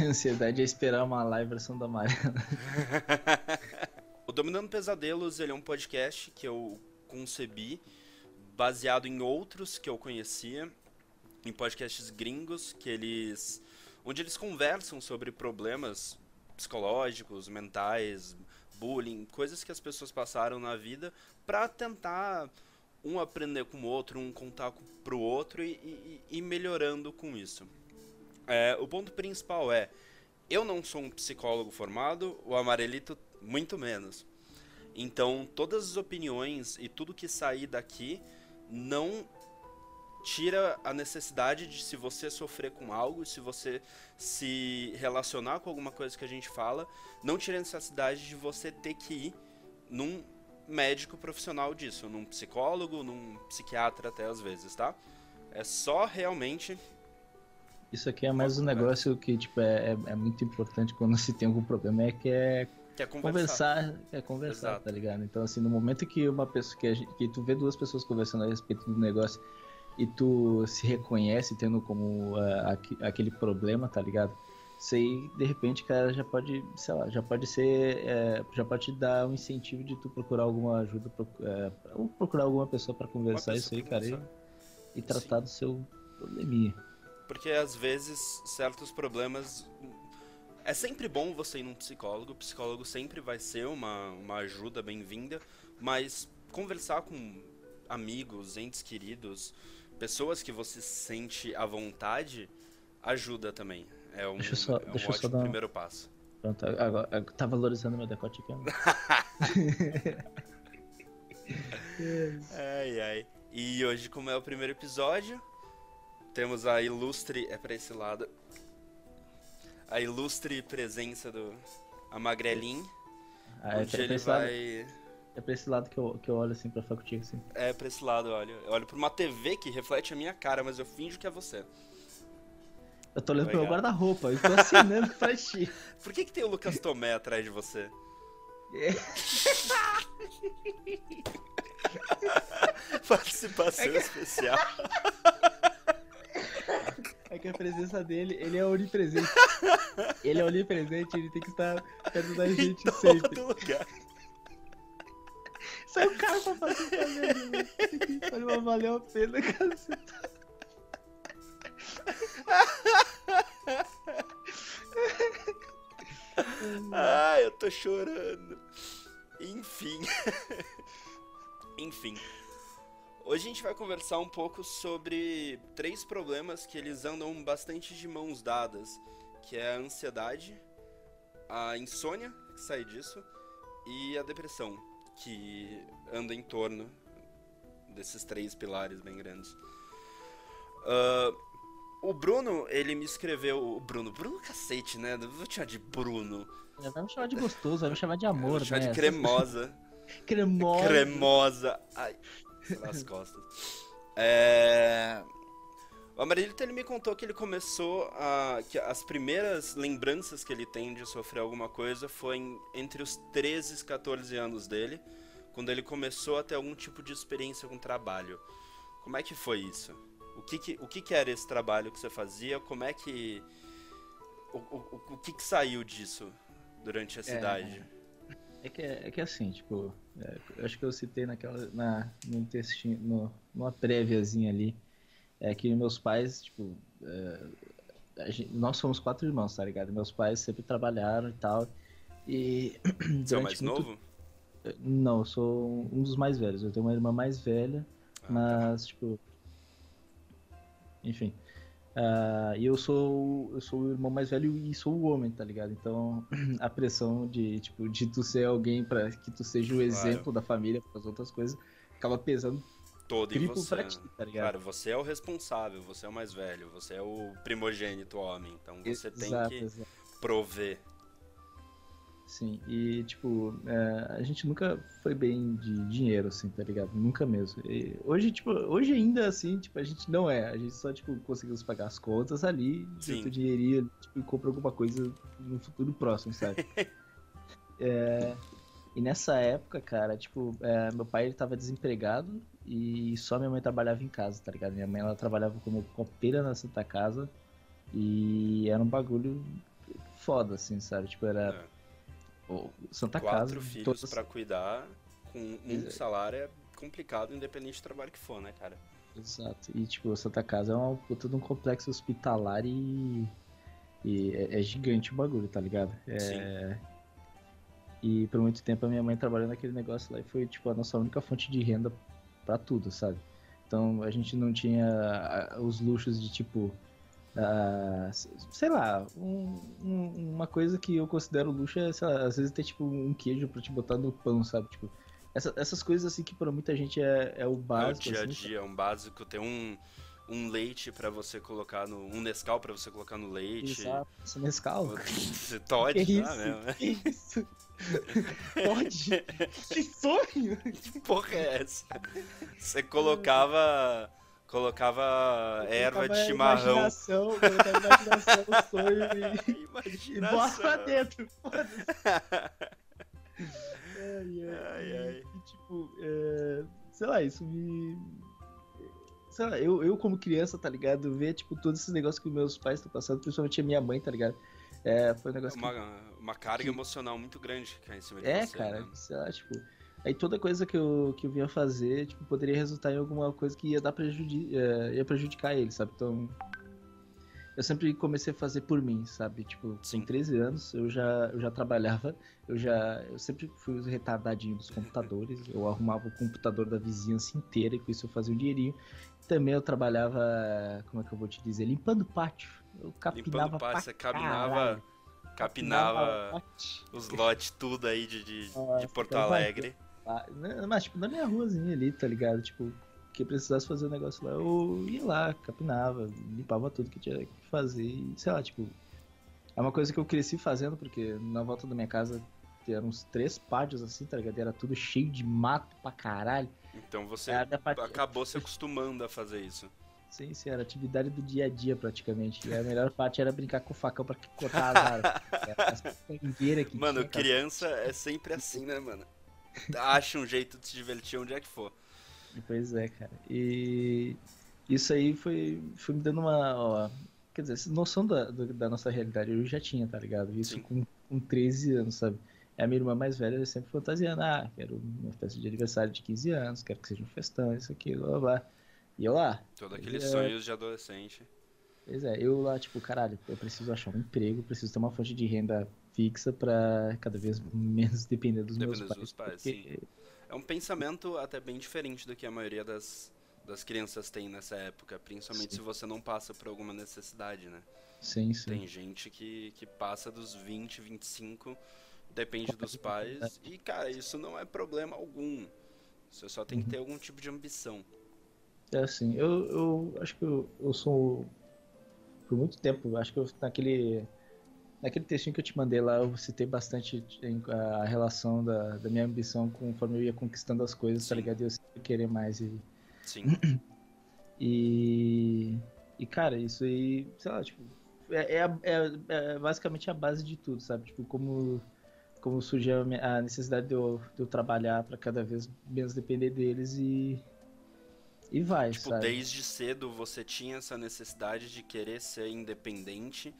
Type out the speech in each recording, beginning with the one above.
Ansiedade é esperar uma live versão da Mariana. o Dominando Pesadelos, ele é um podcast que eu concebi baseado em outros que eu conhecia, em podcasts gringos, que eles onde eles conversam sobre problemas psicológicos, mentais, bullying, coisas que as pessoas passaram na vida para tentar um aprender com o outro, um contar pro outro e, e, e melhorando com isso. É, o ponto principal é, eu não sou um psicólogo formado, o Amarelito muito menos. Então, todas as opiniões e tudo que sair daqui não tira a necessidade de se você sofrer com algo, se você se relacionar com alguma coisa que a gente fala, não tira a necessidade de você ter que ir num médico profissional disso, num psicólogo, num psiquiatra até às vezes, tá? É só realmente. Isso aqui é mais um negócio que tipo, é, é, é muito importante quando se tem algum problema, é que é conversar. conversar é conversar, Exato. tá ligado? Então, assim, no momento que uma pessoa que, gente, que tu vê duas pessoas conversando a respeito do negócio e tu se reconhece tendo como uh, aquele problema, tá ligado? Isso aí, de repente, cara, já pode, sei lá, já pode ser, é, já pode te dar um incentivo de tu procurar alguma ajuda, é, ou procurar alguma pessoa para conversar isso aí, cara, e, e tratar Sim. do seu probleminha. Porque às vezes certos problemas é sempre bom você ir num psicólogo, o psicólogo sempre vai ser uma, uma ajuda bem-vinda, mas conversar com amigos, entes queridos, pessoas que você sente à vontade, ajuda também. É um, deixa só, é um deixa ótimo só dar... primeiro passo. Pronto, agora, tá valorizando meu decote aqui. ai, ai. E hoje, como é o primeiro episódio, temos a ilustre. É pra esse lado. A ilustre presença do Amagrelin. Ah, é onde ele vai. Lado. É pra esse lado que eu, que eu olho assim pra faculdade assim. É pra esse lado eu olho. Eu olho pra uma TV que reflete a minha cara, mas eu finjo que é você. Eu tô olhando pro meu guarda-roupa, eu tô assinando pra ti. Por que, que tem o Lucas Tomé atrás de você? É. Participação é que... especial. É que a presença dele, ele é onipresente. Ele é onipresente, ele tem que estar perto da gente em sempre. Todo lugar. Sai o cara pra fazer também, Valeu a pena, caceta. ah, eu tô chorando. Enfim. Enfim. Hoje a gente vai conversar um pouco sobre três problemas que eles andam bastante de mãos dadas, que é a ansiedade, a insônia, que sai disso, e a depressão que anda em torno desses três pilares bem grandes. Uh, o Bruno, ele me escreveu. O Bruno, Bruno cacete, né? Vou te chamar de Bruno. Vai me chamar de gostoso, vai me chamar de amor, Vou chamar né? de cremosa. cremosa. Cremosa. Ai, nas costas. É. O Amarilito ele me contou que ele começou a. que as primeiras lembranças que ele tem de sofrer alguma coisa foi em, entre os 13 e 14 anos dele, quando ele começou a ter algum tipo de experiência com trabalho. Como é que foi isso? O que, que o que, que era esse trabalho que você fazia? Como é que. O, o, o que, que saiu disso durante a cidade? É, é que, é que assim, tipo, é, acho que eu citei naquela. Na, no intestino, no, numa préviazinha ali é que meus pais, tipo, é, gente, nós somos quatro irmãos, tá ligado? Meus pais sempre trabalharam e tal. E. Você é o mais muito... novo? Não, eu sou um dos mais velhos. Eu tenho uma irmã mais velha, ah, tá. mas, tá. tipo. Enfim. Uh, e eu sou eu sou o irmão mais velho e sou o homem, tá ligado? Então a pressão de tipo de tu ser alguém para que tu seja o exemplo claro. da família para as outras coisas acaba pesando todo em você. Pra ti, tá ligado? Cara, você é o responsável, você é o mais velho, você é o primogênito homem, então você exato, tem que exato. prover. Sim, e tipo, é, a gente nunca foi bem de dinheiro, assim, tá ligado? Nunca mesmo. E hoje, tipo, hoje ainda assim, tipo, a gente não é. A gente só, tipo, conseguiu pagar as contas ali, junta o dinheirinho, tipo, e compra alguma coisa no futuro próximo, sabe? é, e nessa época, cara, tipo, é, meu pai ele tava desempregado e só minha mãe trabalhava em casa, tá ligado? Minha mãe ela trabalhava como copeira na Santa Casa e era um bagulho foda, assim, sabe? Tipo, era. É. Santa Quatro Casa. filhos todas- pra cuidar com um salário é complicado, independente do trabalho que for, né, cara? Exato. E, tipo, a Santa Casa é uma puta de um complexo hospitalar e. E é, é gigante o bagulho, tá ligado? É... E por muito tempo a minha mãe trabalhou naquele negócio lá e foi, tipo, a nossa única fonte de renda pra tudo, sabe? Então a gente não tinha os luxos de, tipo. Ah, sei lá, um- um- uma coisa que eu considero luxo é, sei lá, às vezes ter, tipo, um queijo pra te botar no pão, sabe? Tipo, essa- essas coisas assim que pra muita gente é, é o É o básico. dia a assim, dia, um básico, ter um, um leite pra você colocar no. um Nescau pra você colocar no leite. Exato, esse Nescau. Todd, Que isso? mesmo, né? Que isso? Pode? que sonho! Que porra é essa? Você colocava. Colocava erva de chimarrão. Imaginação, colocava imaginação, sonho e, e pra dentro. Ai, ai, Ai, e- tipo, é, sei lá, isso me. Sei lá, eu, eu como criança, tá ligado? Ver, tipo, todos esses negócios que meus pais estão passando, principalmente a minha mãe, tá ligado? É, foi um negócio que Uma, uma carga que- emocional muito grande que cai em cima de É, você. cara, né? sei lá, tipo. Aí toda coisa que eu, que eu vinha fazer, tipo, poderia resultar em alguma coisa que ia dar prejudi eh, ia prejudicar ele, sabe? Então. Eu sempre comecei a fazer por mim, sabe? Tipo, Sim. com 13 anos eu já, eu já trabalhava, eu já. Eu sempre fui o retardadinho dos computadores. Eu arrumava o computador da vizinhança inteira e com isso eu fazia um dinheirinho. Também eu trabalhava, como é que eu vou te dizer? Limpando o pátio. Eu capinava Limpando pátio, você capinava. Capinava pátio. os lotes tudo aí de, de, de Porto então, Alegre. Mas, tipo, na minha ruazinha ali, tá ligado? Tipo, que precisasse fazer o negócio lá, eu ia lá, capinava, limpava tudo que tinha que fazer e, sei lá, tipo. É uma coisa que eu cresci fazendo, porque na volta da minha casa eram uns três pátios assim, tá ligado? Era tudo cheio de mato pra caralho. Então você parte- acabou se acostumando a fazer isso. Sim, sim, era atividade do dia a dia praticamente. E a melhor parte era brincar com o facão pra cortar as árvores. As que Mano, tinha, criança é sempre assim, né, mano? Acha um jeito de se divertir onde é que for. Pois é, cara. E isso aí foi, foi me dando uma. ó, quer dizer, essa noção da, da nossa realidade eu já tinha, tá ligado? Isso Sim. com, com 13 anos, sabe? A minha irmã mais velha sempre fantasiando: ah, quero uma festa de aniversário de 15 anos, quero que seja um festão, isso aqui, blá blá blá. E eu lá, Todos aqueles É. sonhos de adolescente. pois é, eu lá, tipo, caralho, eu preciso achar um emprego, preciso ter uma fonte de renda fixa pra cada vez menos depender dos meus Depender pais. dos pais, porque- É um pensamento até bem diferente do que a maioria das, das crianças tem nessa época, principalmente Sim. se você não passa por alguma necessidade, né? Sim, sim. Tem gente que, que passa dos 20, 25, depende dos pais, e cara, isso não é problema algum. Você só tem que Uhum. ter algum tipo de ambição. É assim, eu, eu acho que eu, eu sou. Por muito tempo, acho que eu, naquele. Naquele textinho que eu te mandei lá, eu citei bastante a relação da, da minha ambição conforme eu ia conquistando as coisas, tá Sim. ligado? E eu sempre querer mais. E, Sim, e, e, cara, isso aí, sei lá, tipo, é, é, é- é basicamente a base de tudo, sabe? Tipo, como, como surgiu a a necessidade de eu, de eu trabalhar pra cada vez menos depender deles e. E vai, tipo, sabe? desde cedo você tinha essa necessidade de querer ser independente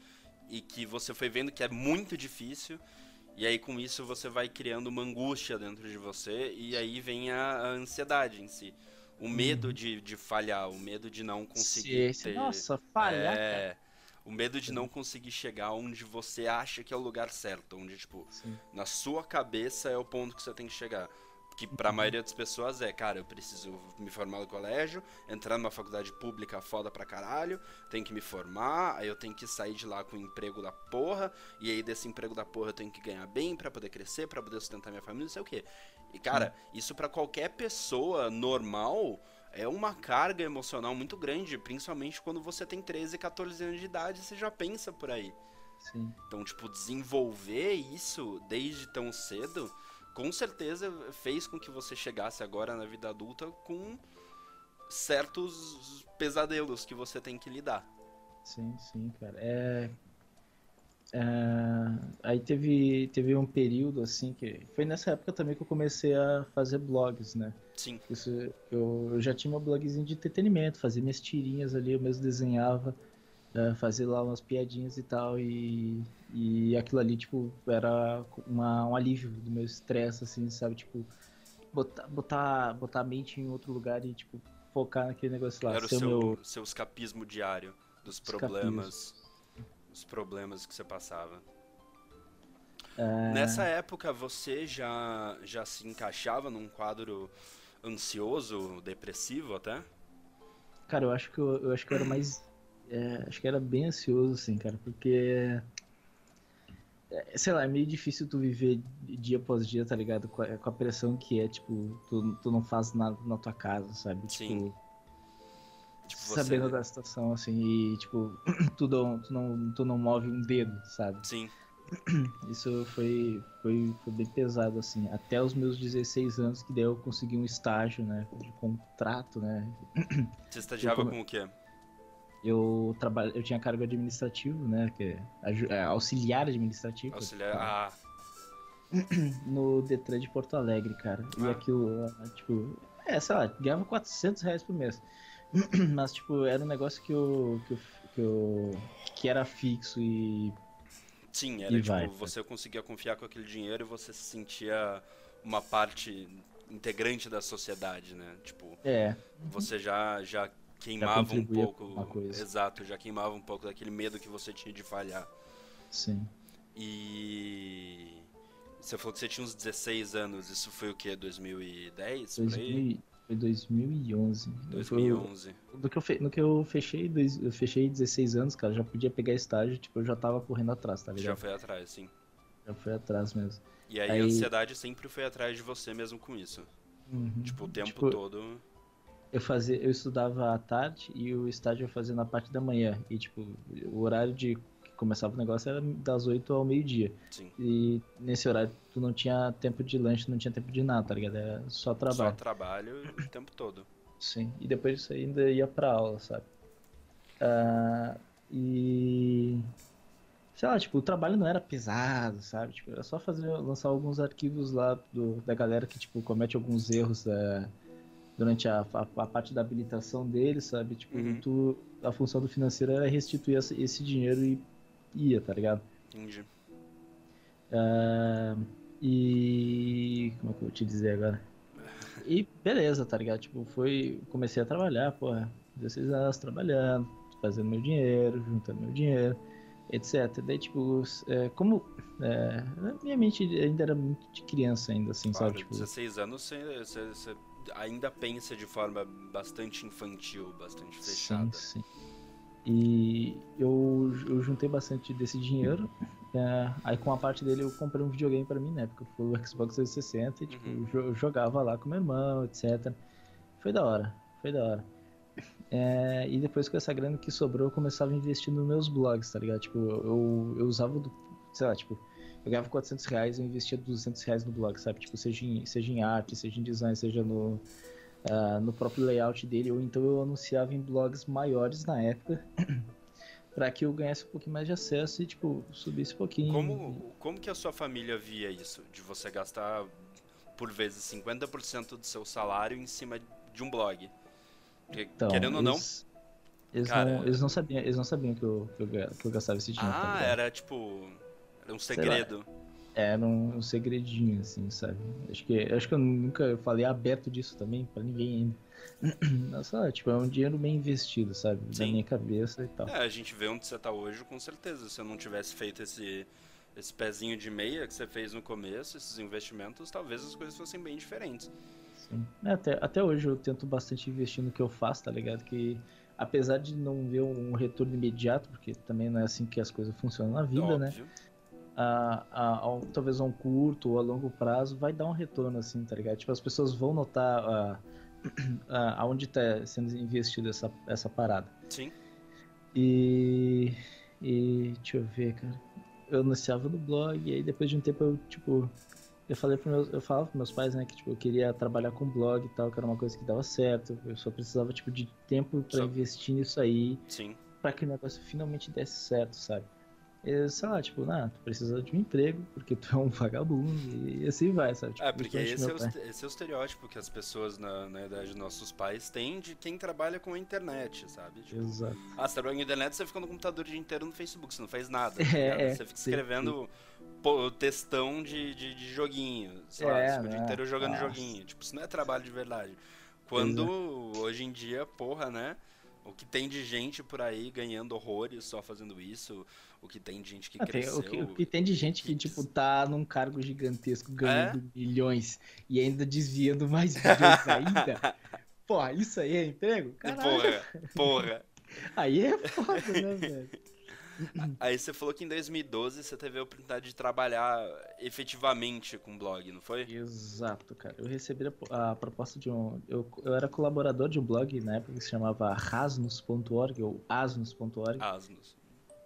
e que você foi vendo que é muito difícil. E aí com isso você vai criando uma angústia dentro de você e aí vem a, a ansiedade em si. O medo de, de falhar, o medo de não conseguir Uhum. Sim, ter... Nossa, falhar. É, o medo de não conseguir chegar onde você acha que é o lugar certo, onde, tipo, Sim. na sua cabeça é o ponto que você tem que chegar. Que pra Uhum. maioria das pessoas é, cara, eu preciso me formar no colégio, entrar numa faculdade pública foda pra caralho, tenho que me formar, aí eu tenho que sair de lá com um emprego da porra, e aí desse emprego da porra eu tenho que ganhar bem pra poder crescer, pra poder sustentar minha família, não sei o quê. E cara, isso pra qualquer pessoa normal é uma carga emocional muito grande, principalmente quando você tem 13, 14 anos de idade, você já pensa por aí. Sim. Então, tipo, desenvolver isso desde tão cedo, com certeza fez com que você chegasse agora na vida adulta com certos pesadelos que você tem que lidar. Sim, sim, cara. É... é, Aí teve, teve um período assim que. Foi nessa época também que eu comecei a fazer blogs, né? Sim, Isso, eu, eu já tinha meu blogzinho de entretenimento, fazia minhas tirinhas ali, eu mesmo desenhava, eh, fazia lá umas piadinhas e tal, e, e aquilo ali, tipo, era uma, um alívio do meu estresse, assim, sabe? Tipo, botar, botar, botar a mente em outro lugar e, tipo, focar naquele negócio lá. Era o seu, meu... seu escapismo diário dos problemas. Os problemas que você passava. É... Nessa época você já, já se encaixava num quadro ansioso, depressivo até? Cara, eu acho que eu, eu acho que eu era mais. É, acho que era bem ansioso, assim, cara, porque. É, sei lá, é meio difícil tu viver dia após dia, tá ligado? Com a, com a pressão que é, tipo, tu, tu não faz nada na tua casa, sabe? Sim. Tipo, tipo sabendo você... da situação, assim, e, tipo, tu não, tu, não, tu não move um dedo, sabe? Sim. Isso foi, foi, foi bem pesado, assim. Até os meus 16 anos, que daí eu consegui um estágio, né? De contrato, né? Você estagiava com o quê? Eu, trabalho, eu tinha cargo administrativo, né? Que é, é auxiliar administrativo. Auxiliar, ah. No Detran de Porto Alegre, cara. Ah. E aquilo, tipo... É, sei lá, ganhava 400 reais por mês. Mas, tipo, era um negócio que eu, que eu, que, eu, que era fixo e Sim, era e tipo, vai, você conseguia confiar com aquele dinheiro e você se sentia uma parte integrante da sociedade, né? Tipo, é. você já já queimava um pouco, exato, já queimava um pouco daquele medo que você tinha de falhar. Sim. E você falou que você tinha uns 16 anos, isso foi o que, 2010? 2000, foi 2011. 2011. Foi, do que eu fe, no que eu fechei, eu fechei 16 anos, cara, já podia pegar estágio, tipo, eu já tava correndo atrás, tá ligado? Já foi atrás, sim. Já foi atrás mesmo. E aí, aí... a ansiedade sempre foi atrás de você mesmo com isso. Uhum. Tipo, o tempo tipo, todo. Eu fazia, eu estudava à tarde e o estágio eu fazia na parte da manhã. E tipo, o horário de começava o negócio era das 8 ao meio-dia. E nesse horário tu não tinha tempo de lanche, não tinha tempo de nada, tá ligado? Era só trabalho. Só trabalho o tempo todo. Sim, e depois disso ainda ia pra aula, sabe? Uh, e. Sei lá, tipo, o trabalho não era pesado, sabe? Tipo, era só fazer, lançar alguns arquivos lá do, da galera que, tipo, comete alguns erros uh, durante a, a, a, parte da habilitação deles, sabe? Tipo, uhum. tu, a função do financeiro era restituir esse, esse dinheiro e ia, tá ligado? Entendi. Uh, e. Como é que eu vou te dizer agora? E beleza, tá ligado? Tipo, foi. Comecei a trabalhar, porra, 16 anos trabalhando, fazendo meu dinheiro, juntando meu dinheiro, etc. Daí, tipo, é, como. É, minha mente ainda era muito de criança, ainda, assim, claro, sabe? Tipo, 16 anos você, você, você ainda pensa de forma bastante infantil, bastante fechada. Sim, sim. E eu, eu juntei bastante desse dinheiro. É, aí com a parte dele eu comprei um videogame para mim, né? Porque foi o Xbox 360 e tipo, uhum. eu jogava lá com meu irmão, etc. Foi da hora, foi da hora. É, e depois com essa grana que sobrou, eu começava a investir nos meus blogs, tá ligado? Tipo, eu, eu usava, do, sei lá, tipo, eu ganhava 400 reais, eu investia 200 reais no blog, sabe? Tipo, seja em, seja em arte, seja em design, seja no, uh, no próprio layout dele, ou então eu anunciava em blogs maiores na época. para que eu ganhasse um pouquinho mais de acesso e, tipo, subisse um pouquinho. Como, como que a sua família via isso? De você gastar, por vezes, 50% do seu salário em cima de um blog? Então, querendo ou não... Eles, cara... não, eles não sabiam, eles não sabiam que eu, que eu, que eu gastava esse dinheiro. Ah, era tipo... Era um segredo. Era um, segredinho, assim, sabe? Acho que, acho que eu nunca falei aberto disso também para ninguém ainda. Nossa, tipo, é um dinheiro bem investido, sabe? Sim. Na minha cabeça e tal. É, a gente vê onde você tá hoje, com certeza. Se eu não tivesse feito esse, esse pezinho de meia que você fez no começo, esses investimentos, talvez as coisas fossem bem diferentes. Sim. É, até, até hoje eu tento bastante investir no que eu faço, tá ligado? Que apesar de não ver um retorno imediato, porque também não é assim que as coisas funcionam na vida, né? Óbvio. né? A, a, a, talvez a um curto ou a longo prazo, vai dar um retorno, assim, tá ligado? Tipo, as pessoas vão notar a, a, aonde tá sendo investido essa, essa parada. Sim. E, e deixa eu ver, cara. Eu anunciava no blog, e aí depois de um tempo eu, tipo, eu falei para meus, eu falava pros meus pais, né, que tipo, eu queria trabalhar com blog e tal, que era uma coisa que dava certo. Eu só precisava tipo de tempo para investir nisso aí. Para que o negócio finalmente desse certo, sabe? É, sei lá, tipo, ah, tu precisa de um emprego porque tu é um vagabundo e assim vai, sabe? Tipo, é, porque esse é, o, esse é, o, estereótipo que as pessoas na, na idade dos nossos pais têm de quem trabalha com a internet, sabe? Tipo, Exato. Ah, você trabalha com a internet, você fica no computador o dia inteiro no Facebook, você não faz nada. Tá é, é, você fica escrevendo pô, textão de, de, de, joguinho, sei lá, você fica o dia né? inteiro jogando Nossa. joguinho. Tipo, isso não é trabalho de verdade. Quando Exato. hoje em dia, porra, né? O que tem de gente por aí ganhando horrores só fazendo isso, o que tem de gente que ah, cresceu... Tem, o, que, o, que, tem de gente que, tipo, tá num cargo gigantesco ganhando é? milhões e ainda desviando mais milhões ainda. Porra, isso aí é emprego? Caralho. Porra, porra. Aí é foda, né, velho? Aí você falou que em 2012 você teve a oportunidade de trabalhar efetivamente com blog, não foi? Exato, cara. Eu recebi a, a proposta de um. Eu, eu era colaborador de um blog na época que se chamava rasnos.org ou asnos.org. Asnos.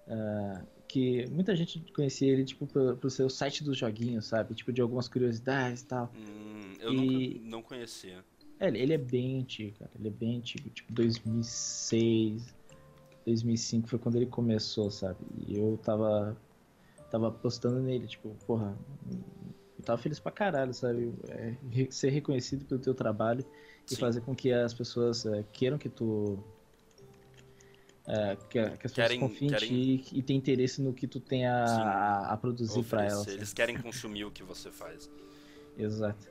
Uh, que muita gente conhecia ele, tipo, pro, pro seu site dos joguinhos, sabe? Tipo, de algumas curiosidades e tal. Hum, eu e... não conhecia. É, ele é bem antigo, cara. Ele é bem antigo, tipo 2006, 2005 foi quando ele começou, sabe? E eu tava tava postando nele, tipo, porra, eu tava feliz pra caralho, sabe? É, ser reconhecido pelo teu trabalho Sim. e fazer com que as pessoas é, queiram que tu é, que, as pessoas querem, confiem querem... em ti e tenham interesse no que tu tem a, a, a, produzir para elas. Eles querem consumir o que você faz. Exato.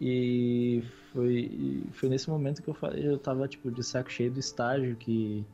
E foi, foi nesse momento que eu, eu tava, tipo, de saco cheio do estágio que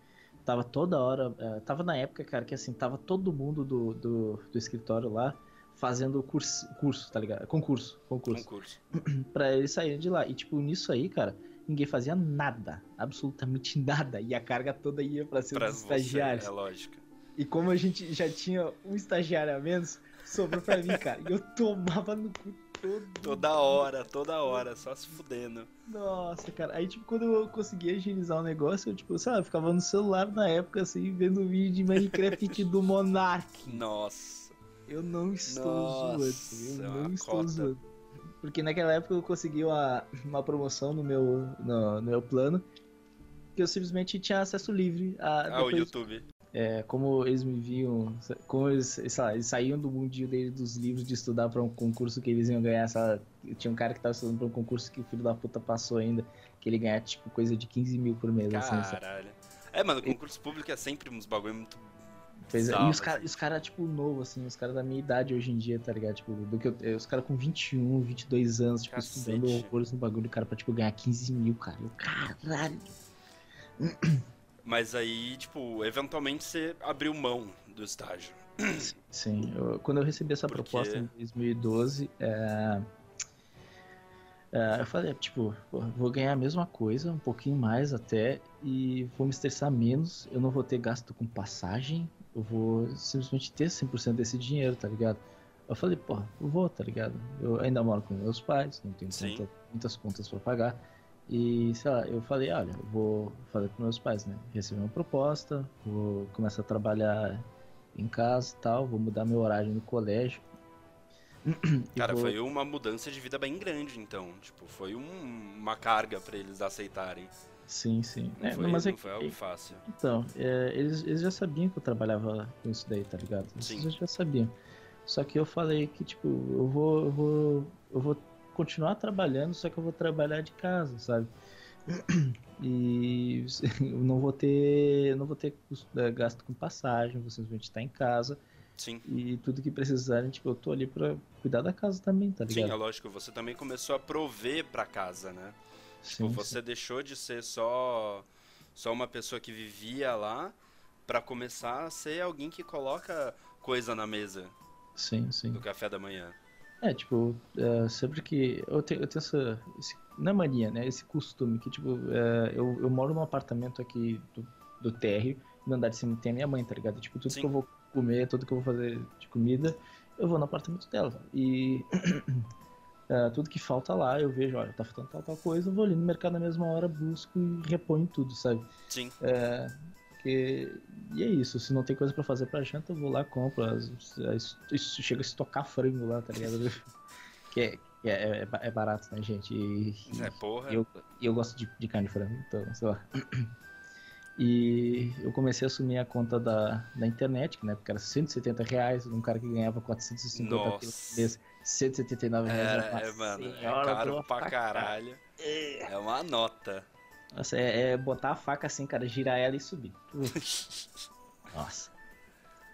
tava toda hora. Uh, tava na época, cara, que assim, tava todo mundo do, do, do escritório lá fazendo curso, curso, tá ligado? Concurso, concurso. Concurso. pra eles saírem de lá. E, tipo, nisso aí, cara, ninguém fazia nada. Absolutamente nada. E a carga toda ia pra ser pra dos estagiários. É lógico. E como a gente já tinha um estagiário a menos, sobrou pra mim, cara. E eu tomava no cu todo. Toda hora, toda hora, só se fudendo. Nossa, cara. Aí, tipo, quando eu consegui agilizar o negócio, eu, tipo, sabe, eu ficava no celular na época, assim, vendo vídeo de Minecraft do Monark. Nossa. Eu não estou Nossa, zoando. Eu não estou cota. zoando. Porque naquela época eu consegui uma, uma promoção no meu, no, no meu plano que eu simplesmente tinha acesso livre a. Ah, o YouTube. É, como eles me viam, como eles, sei lá, eles saíam do mundinho dele dos livros de estudar para um concurso que eles iam ganhar, sabe? Tinha um cara que tava estudando para um concurso que o filho da puta passou ainda, que ele ganha tipo coisa de 15 mil por mês. Assim, Caralho. Assim, é, mano, concurso público é sempre uns bagulho muito. E os caras, cara, tipo, novo, assim, os caras da minha idade hoje em dia, tá ligado? Tipo, do que eu, os caras com 21, 22 anos, tipo, Cacete. estudando horrores no bagulho, cara, pra, tipo, ganhar 15 mil, cara. Eu, caralho. Mas aí, tipo, eventualmente você abriu mão do estágio. Sim, eu, quando eu recebi essa Porque... proposta em 2012, é, é, eu falei, tipo, vou ganhar a mesma coisa, um pouquinho mais até, e vou me estressar menos, eu não vou ter gasto com passagem, eu vou simplesmente ter 100% desse dinheiro, tá ligado? Eu falei, pô, eu vou, tá ligado? Eu ainda moro com meus pais, não tenho conta, muitas contas para pagar. E, sei lá, eu falei, olha, eu vou falar para meus pais, né? Recebi uma proposta, vou começar a trabalhar em casa e tal, vou mudar meu horário no colégio. Cara, vou... foi uma mudança de vida bem grande, então. Tipo, foi um, uma carga para eles aceitarem. Sim, sim. Não, é, foi, mas é, foi algo fácil. Então, é, eles, eles já sabiam que eu trabalhava com isso daí, tá ligado? Sim. Eles já sabiam. Só que eu falei que, tipo, eu vou, eu vou, eu vou continuar trabalhando, só que eu vou trabalhar de casa, sabe? E eu não vou ter, não vou ter é, gasto com passagem, vou simplesmente estar em casa. Sim. E tudo que precisarem, tipo, eu tô ali pra cuidar da casa também, tá ligado? Sim, é lógico, você também começou a prover pra casa, né? Tipo, sim, tipo, você sim. deixou de ser só só uma pessoa que vivia lá para começar a ser alguém que coloca coisa na mesa. Sim, sim. Do café da manhã. É, tipo, uh, sempre que. Eu tenho, eu tenho essa. Esse, não é mania, né? Esse costume que, tipo, uh, eu, eu moro num apartamento aqui do, do térreo, no andar de cima tem a minha mãe, tá ligado? Tipo, tudo Sim. que eu vou comer, tudo que eu vou fazer de comida, eu vou no apartamento dela. E. Uh, tudo que falta lá, eu vejo, olha, tá faltando tal, tal coisa, eu vou ali no mercado na mesma hora, busco e reponho tudo, sabe? Sim. Porque... E é isso, se não tem coisa para fazer pra janta, eu vou lá, compro. Isso chega a estocar frango lá, tá ligado? que é, é, é, é, barato, né, gente? E, é porra. E eu, eu gosto de, de carne de frango, então, sei lá. E eu comecei a assumir a conta da, da internet, que na época era 170 reais, um cara que ganhava 450 Nossa. por mês, 179 reais. Era, é, mano, é senhora caro boa pra caralho. É uma nota. Nossa, é, é botar a faca assim, cara, girar ela e subir. Nossa.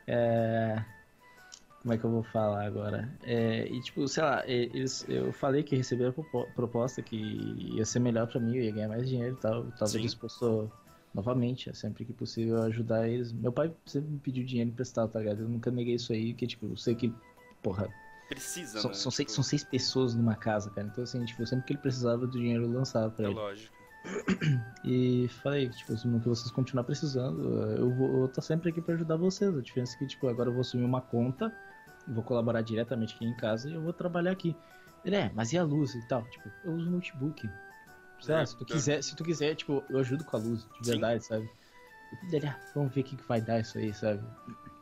É... Como é que eu vou falar agora? É, e tipo, sei lá, é, eles, eu falei que recebi a propo- proposta que ia ser melhor pra mim, eu ia ganhar mais dinheiro e tal. Tava Sim. disposto novamente, sempre que possível, ajudar eles. Meu pai sempre me pediu dinheiro emprestado, tá ligado? Eu nunca neguei isso aí, que tipo, eu sei que, porra, Precisa, são, né? são seis, Tipo, são seis pessoas numa casa, cara. Então assim, tipo, sempre que ele precisava do dinheiro, eu lançava pra É ele. lógico. E falei, tipo, que vocês continuar precisando, eu vou estar sempre aqui pra ajudar vocês. A diferença é que, tipo, agora eu vou assumir uma conta, vou colaborar diretamente aqui em casa e eu vou trabalhar aqui. Ele é, mas e a luz e tal? Tipo, eu uso notebook. Sei lá, se tu É, quiser, se tu quiser, tipo, eu ajudo com a luz, de Sim. verdade, sabe? Ele, ah, vamos ver o que, que vai dar isso aí, sabe?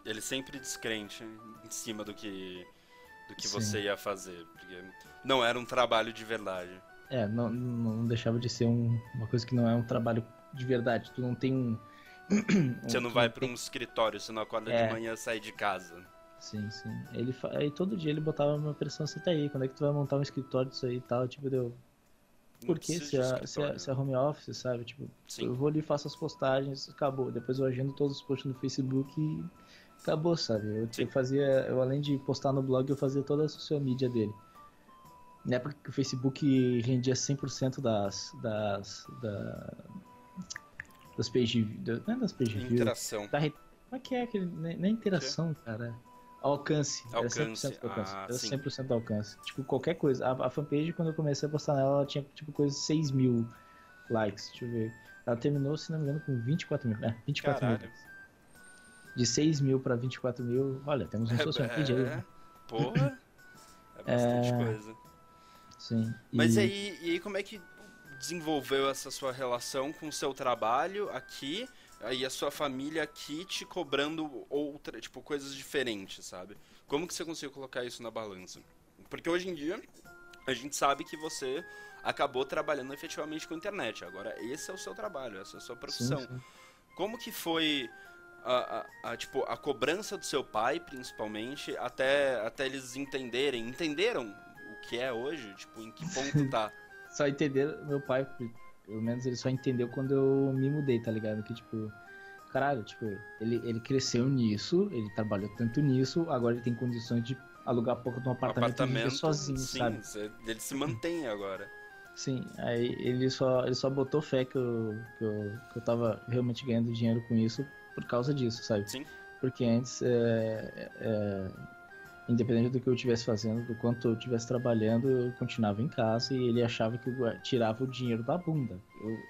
Ele sempre descrente em cima do que do que Sim. você ia fazer, porque não era um trabalho de verdade. É, não, não, deixava de ser um- uma coisa que não é um trabalho de verdade. Tu não tem um. Você não vai pra tem- um escritório, você não acorda É. de manhã e sai de casa. Sim, sim. Ele. Aí todo dia ele botava uma pressão, você tá aí, quando é que tu vai montar um escritório disso aí e tal? Tipo, deu. Por precisa Se é, se, é, se é home office, sabe? Tipo, Sim. eu vou ali, faço as postagens, acabou. Depois eu agendo todos os posts no Facebook e acabou, sabe? Eu, eu fazia, eu além de postar no blog, eu fazia toda a social media dele. Na época que o Facebook rendia 100% das. das. Da, das page. da- Não é das page views. Interação. Da. Como é que é aquele. Nem nem interação, cara. Alcance. Alcance, Era 100% do alcance. ah, Era sim. 100% do alcance. Tipo, qualquer coisa. A, a fanpage, quando eu comecei a postar nela, ela tinha, tipo, coisa de 6 mil likes. Deixa eu ver. Ela terminou, se não me engano, com 24 mil. É, 24 mil. De 6 mil pra 24 mil, olha, temos um social media aí. É, né? porra. É bastante É, coisa. Sim. Mas E- aí, e aí como é que desenvolveu essa sua relação com o seu trabalho aqui, aí a sua família aqui te cobrando outra, tipo, coisas diferentes, sabe? Como que você conseguiu colocar isso na balança? Porque hoje em dia a gente sabe que você acabou trabalhando efetivamente com a internet. Agora esse é o seu trabalho, essa é a sua profissão. Sim, sim. Como que foi a, a- a, tipo, a cobrança do seu pai, principalmente, até, até eles entenderem? Entenderam o que é hoje? Tipo, em que ponto tá? Só entenderam, meu pai, pelo menos ele só entendeu quando eu me mudei, tá ligado? Que tipo, caralho, tipo, ele, ele cresceu nisso, ele trabalhou tanto nisso, agora ele tem condições de alugar pouco de um apartamento, e viver sozinho, sim, sabe? ele se mantém agora. Sim, aí ele só, ele só botou fé que eu, que, eu, que eu tava realmente ganhando dinheiro com isso por causa disso, sabe? Sim. Porque antes, é, é, independente do que eu estivesse fazendo, do quanto eu estivesse trabalhando, eu continuava em casa e ele achava que eu tirava o dinheiro da bunda. Eu-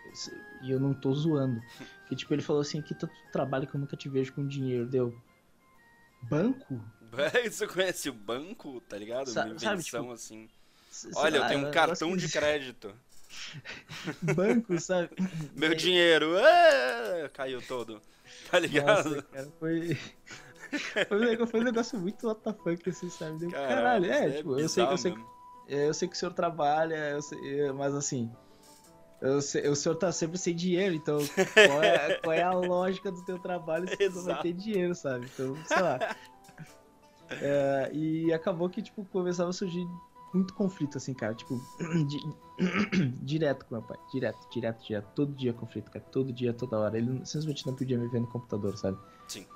e eu não tô zoando. Que tipo, ele falou assim, que tanto trabalho que eu nunca te vejo com dinheiro. Deu, banco? Você conhece o banco, tá ligado? Sa- Uma sabe, invenção tipo, assim. Olha, eu lá, tenho um eu cartão de crédito. Banco, sabe? Meu E- dinheiro ah, caiu todo. Tá ligado? Nossa, cara, foi. Foi um negócio, foi um negócio muito WTF, assim, sabe? Deu, Caralho, Caralho, é, isso tipo, eu sei, que, eu, sei, é, eu sei que o senhor trabalha, eu sei- é, mas assim. eu sei- o senhor tá sempre sem dinheiro, então qual é, qual é a lógica do teu trabalho se tu não vai ter dinheiro, sabe? Então, sei lá. É, e acabou que, tipo, começava a surgir muito conflito, assim, cara. Tipo, di- direto com meu pai. Direto, direto, direto. Todo dia conflito, cara. Todo dia, toda hora. Ele simplesmente não podia me ver no computador, sabe? Sim.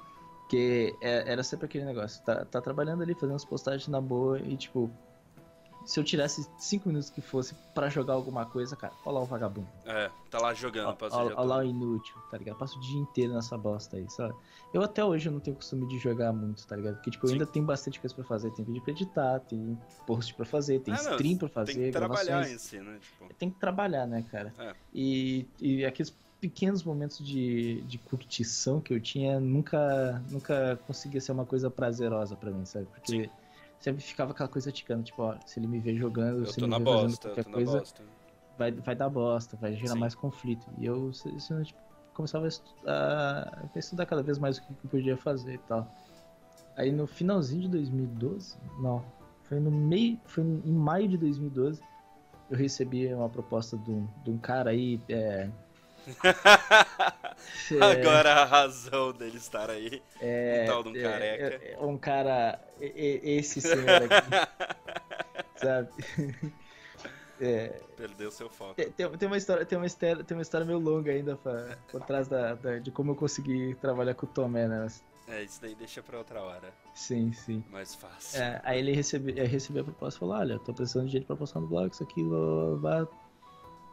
Porque é- era sempre aquele negócio. Tá, tá trabalhando ali, fazendo as postagens na boa e, tipo, se eu tirasse cinco minutos que fosse pra jogar alguma coisa, cara, olha lá o vagabundo. É, tá lá jogando, passa olha lá o inútil, tá ligado? Passo o dia inteiro nessa bosta aí, sabe? Eu até hoje eu não tenho costume de jogar muito, tá ligado? Porque, tipo, eu Sim. ainda tenho bastante coisa pra fazer. Tem vídeo pra editar, tem post pra fazer, tem Ah, não, stream pra fazer, Tem que trabalhar em si, né? Tipo, Tem que trabalhar, né, cara? É. E, e aqueles pequenos momentos de, de curtição que eu tinha nunca, nunca conseguia ser uma coisa prazerosa pra mim, sabe? Porque Sim. Sempre ficava aquela coisa ticando, tipo, ó, se ele me ver jogando, eu se ele me ver fazendo bosta, eu qualquer coisa, bosta. vai, vai dar bosta, vai gerar Sim. mais conflito. E eu, tipo, começava a estudar, a estudar cada vez mais o que eu podia fazer e tal. Aí no finalzinho de 2012, não, foi no meio, foi em maio de 2012, eu recebi uma proposta de um, de um cara aí, é, É... Agora a razão dele estar aí. É. Um tal de um é, careca. É, um cara. Esse senhor aqui. sabe? É, Perdeu seu foco. Tem, tem, uma história, tem, uma história, tem uma história meio longa ainda pra, por trás da, da, de como eu consegui trabalhar com o Tomé, né? É, isso daí deixa pra outra hora. Sim, sim. Mais fácil. É, aí ele recebeu, recebeu a proposta e falou: Olha, tô precisando de gente pra postar no blog, isso aqui vai.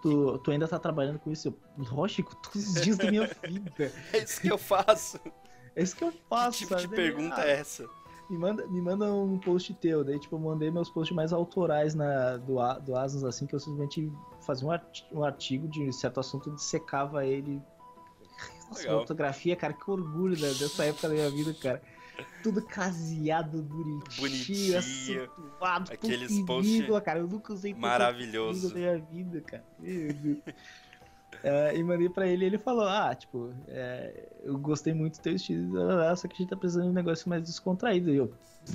Tu, tu ainda tá trabalhando com isso? Eu, Lógico, todos os dias da minha vida. é isso que eu faço. É isso que eu faço. Que tipo sabe? de pergunta ah, é essa? me manda, me manda um post teu. Daí, tipo, eu mandei meus posts mais autorais na, do, do Asnos, assim, que eu simplesmente fazia um artigo, um artigo de certo assunto e secava ele. Nossa, fotografia, cara, que orgulho né, dessa época da minha vida, cara. Tudo caseado, bonitinho, bonitinho acentuado, aqueles posts cara. Eu nunca usei maravilhoso da minha vida, cara. Meu Deus. Uh, e mandei pra ele e ele falou: Ah, tipo, é, eu gostei muito do teu estilo, só que a gente tá precisando de um negócio mais descontraído. E eu,